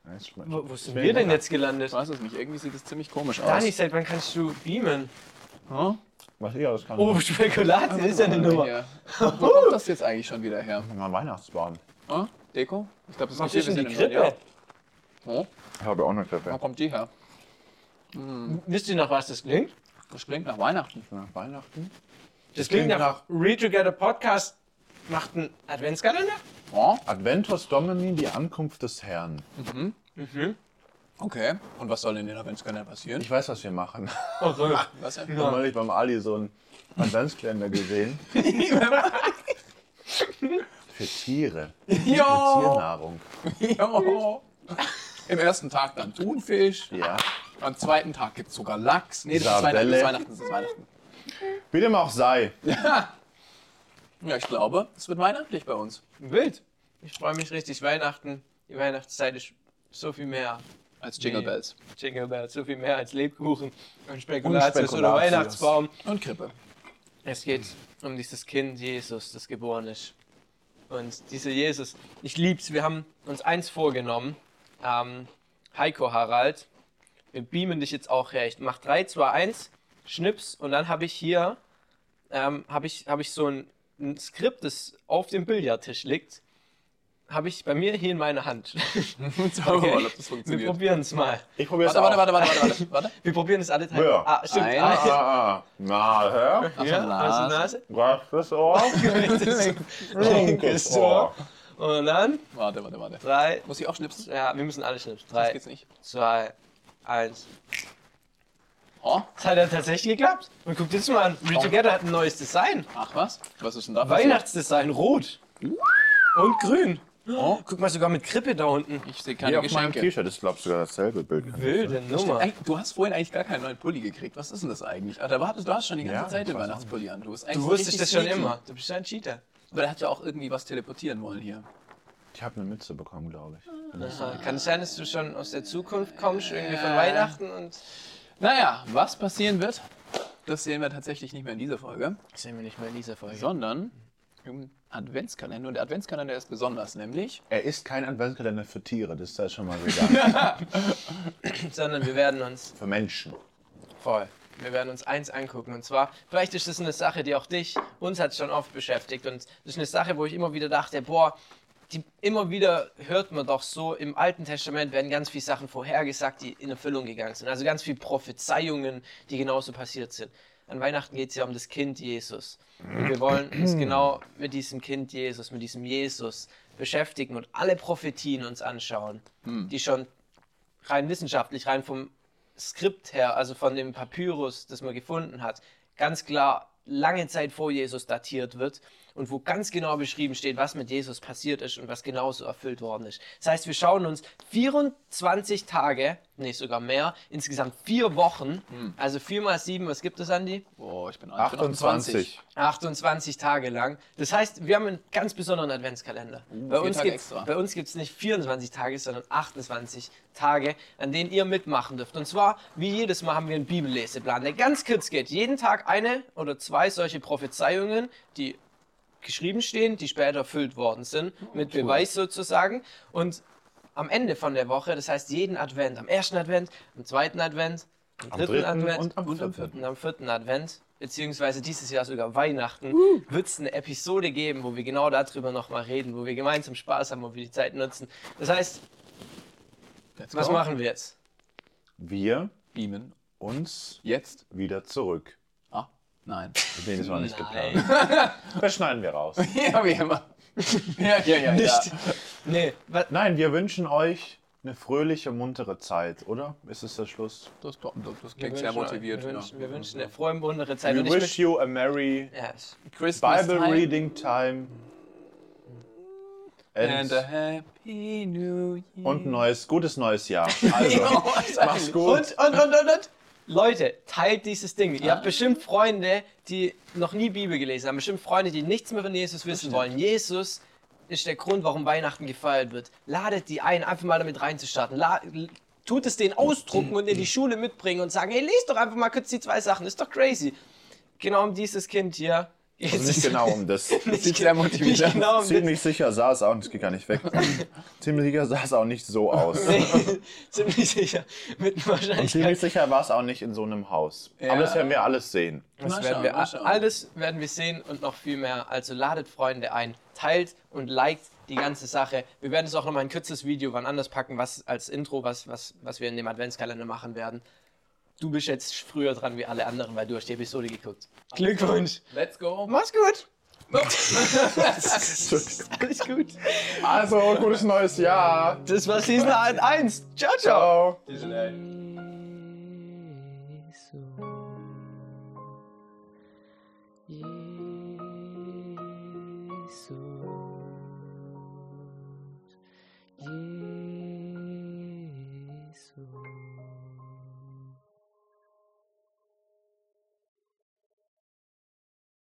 Ja. Wo, wo sind wir denn jetzt gelandet? Ich weiß es nicht. Irgendwie sieht es ziemlich komisch aus. Dani, seit wann kannst du beamen? Hm? Was ich alles kann. Oh, Spekulatius ist ja eine Nummer. Ja. Wo kommt das jetzt eigentlich schon wieder her? Mal Weihnachtsbaum. Hm? Deko? Ich glaube, das Was ist hier denn die ein bisschen im Krippe? Jahr. Ich habe auch eine Wo Treppe. kommt die her? Wisst ihr nach was das klingt? Das klingt nach Weihnachten. Nach Weihnachten? Das klingt klingt nach Read Together Podcast macht einen Adventskalender. Oh, Adventus Domini, die Ankunft des Herrn. okay. Und was soll in den Adventskalender passieren? Ich weiß, was wir machen. Okay. Was denn? Ich habe neulich beim Ali so einen Adventskalender gesehen. Für Tiere. Für Jo! Tiernahrung. jo. Im ersten Tag dann Thunfisch. Ja. Am zweiten Tag gibt es sogar Lachs. Nee, das ist Weihnachten. Sardelle. Das ist Weihnachten. Das ist Weihnachten. Wie dem auch sei. Ja, ich glaube, es wird weihnachtlich bei uns. Wild. Ich freue mich richtig. Weihnachten, die Weihnachtszeit ist so viel mehr. Als Jingle. Bells. Jingle Bells, so viel mehr als Lebkuchen und Spekulatius, Spekulatius. oder Weihnachtsbaum. Und Krippe. Es geht um dieses Kind Jesus, das geboren ist. Und dieser Jesus, ich lieb's. Wir haben uns eins vorgenommen. Ähm, Heiko Harald, wir beamen dich jetzt auch her. Ich mach 3, 2, 1, Schnips und dann habe ich hier ähm, habe ich, hab ich so ein, ein Skript, das auf dem Billardtisch liegt. Habe ich bei mir hier in meiner Hand. Schauen wir mal, ob das Wir funktioniert. probieren es mal. Ich probiere Warte, warte, warte, warte, warte, warte. warte. Wir probieren es alle Teile. Ja. Ah, stimmt. Eins. Ah, Ah, ah. Na, hör. Ach, ja, Nase. Nase. Rechtes Ohr. Linkes Ohr. Und dann Warte, warte, warte. drei. Muss ich auch schnipsen? Ja, wir müssen alle schnipsen. Das Drei, geht's nicht. zwei, eins. Oh, Das hat ja tatsächlich geklappt. Und guck dir das mal an. Read Together hat ein neues Design. ach was? Was ist denn da? Weihnachtsdesign, rot. Und grün. Oh, Guck mal, sogar mit Krippe da unten. ich sehe Hier keine auf meinem Geschenke. T-Shirt ist, glaube ich, sogar dasselbe Bild. Wilde Nummer. Du hast vorhin eigentlich gar keinen neuen Pulli gekriegt. Was ist denn das eigentlich? Alter, warte, du hast schon die ganze Ja, Zeit den Weihnachtspulli an. Du, Du wusstest das schon immer. Du bist ein Cheater. Aber der hat ja auch irgendwie was teleportieren wollen hier. Ich habe eine Mütze bekommen, glaube ich. Aha. Kann es sein, dass du schon aus der Zukunft kommst, irgendwie von Weihnachten und. Naja, was passieren wird, das sehen wir tatsächlich nicht mehr in dieser Folge, Das sehen wir nicht mal in dieser Folge. sondern im Adventskalender. Und der Adventskalender ist besonders, nämlich Er ist kein Adventskalender für Tiere, das sei schon mal gesagt. Sondern wir werden uns für Menschen. Voll. Wir werden uns eins angucken. Und zwar, vielleicht ist das eine Sache, die auch dich, uns hat schon oft beschäftigt. Und das ist eine Sache, wo ich immer wieder dachte, boah, die, immer wieder hört man doch so, im Alten Testament werden ganz viele Sachen vorhergesagt, die in Erfüllung gegangen sind. Also ganz viele Prophezeiungen, die genauso passiert sind. an Weihnachten geht es ja um das Kind Jesus. Und wir wollen uns genau mit diesem Kind Jesus, mit diesem Jesus beschäftigen und alle Prophetien uns anschauen, die schon rein wissenschaftlich, rein vom Skript her, also von dem Papyrus, das man gefunden hat, ganz klar lange Zeit vor Jesus datiert wird und wo ganz genau beschrieben steht, was mit Jesus passiert ist und was genauso erfüllt worden ist. Das heißt, wir schauen uns 24 Tage, nee, sogar mehr, insgesamt vier Wochen, also 4 mal 7, was gibt es, Andi? Boah, ich bin, ich bin 28. 28 Tage lang. Das heißt, wir haben einen ganz besonderen Adventskalender. bei, vier uns Tage gibt's, extra. bei uns gibt es nicht 24 Tage, sondern 28 Tage, an denen ihr mitmachen dürft. Und zwar, wie jedes Mal, haben wir einen Bibelleseplan, der ganz kurz geht. Jeden Tag eine oder zwei solche Prophezeiungen, die geschrieben stehen, die später erfüllt worden sind, mit Beweis sozusagen. Und am Ende von der Woche, das heißt jeden Advent, am ersten Advent, am zweiten Advent, am Am dritten, dritten Advent und am und am vierten. und am vierten Advent, beziehungsweise dieses Jahr sogar Weihnachten, wird es eine Episode geben, wo wir genau darüber nochmal reden, wo wir gemeinsam Spaß haben, wo wir die Zeit nutzen. Das heißt, was machen wir jetzt? Wir Beamen. uns Jetzt? wieder zurück. Nein. Nee, das war nicht Nein. geplant. Das schneiden wir raus. ja, wie immer. Ja, ja, ja. Nicht. Ja. Nee, Nein, wir wünschen euch eine fröhliche, muntere Zeit, oder? Ist es der Schluss? Das, das, das klingt sehr motiviert. Wir ja. wünschen, wir wünschen eine frohe, wundere Zeit. We Und ich wish you a merry Yes. Christmas Bible time reading time. and a And, happy new year. und ein neues, gutes neues Jahr. Also, mach's gut. Und, und, und, und, und. Leute, teilt dieses Ding. Ihr habt bestimmt Freunde, die noch nie Bibel gelesen haben. Bestimmt Freunde, die nichts mehr von Jesus wissen wollen. Jesus ist der Grund, warum Weihnachten gefeiert wird. Ladet die ein, einfach mal damit reinzustarten. La tut es denen ausdrucken und in die Schule mitbringen und sagen, hey, lest doch einfach mal kurz die zwei Sachen. ist doch crazy. Genau um dieses Kind hier. Also nicht es. genau um das. Nicht, sehr motiviert. nicht genau um das. Ziemlich sicher sah es auch, das geht gar nicht weg. Ziemlich sicher sah es auch nicht so aus. Nee, ziemlich sicher. Mit Und Wahrscheinlichkeit. ziemlich sicher war es auch nicht in so einem Haus. Ja. Aber das werden wir alles sehen. Das Mal werden schauen, wir, schauen. alles werden wir sehen und noch viel mehr. Also ladet Freunde ein, teilt und liked die ganze Sache. Wir werden es auch noch mal ein kurzes Video wann anders packen, was als Intro, was, was, was wir in dem Adventskalender machen werden du bist jetzt früher dran wie alle anderen, weil du hast die Episode geguckt. Glückwunsch. Let's go. Mach's gut. Alles gut. Also, gutes neues Jahr. Das war Season 1. Ciao, ciao. Season Jesus.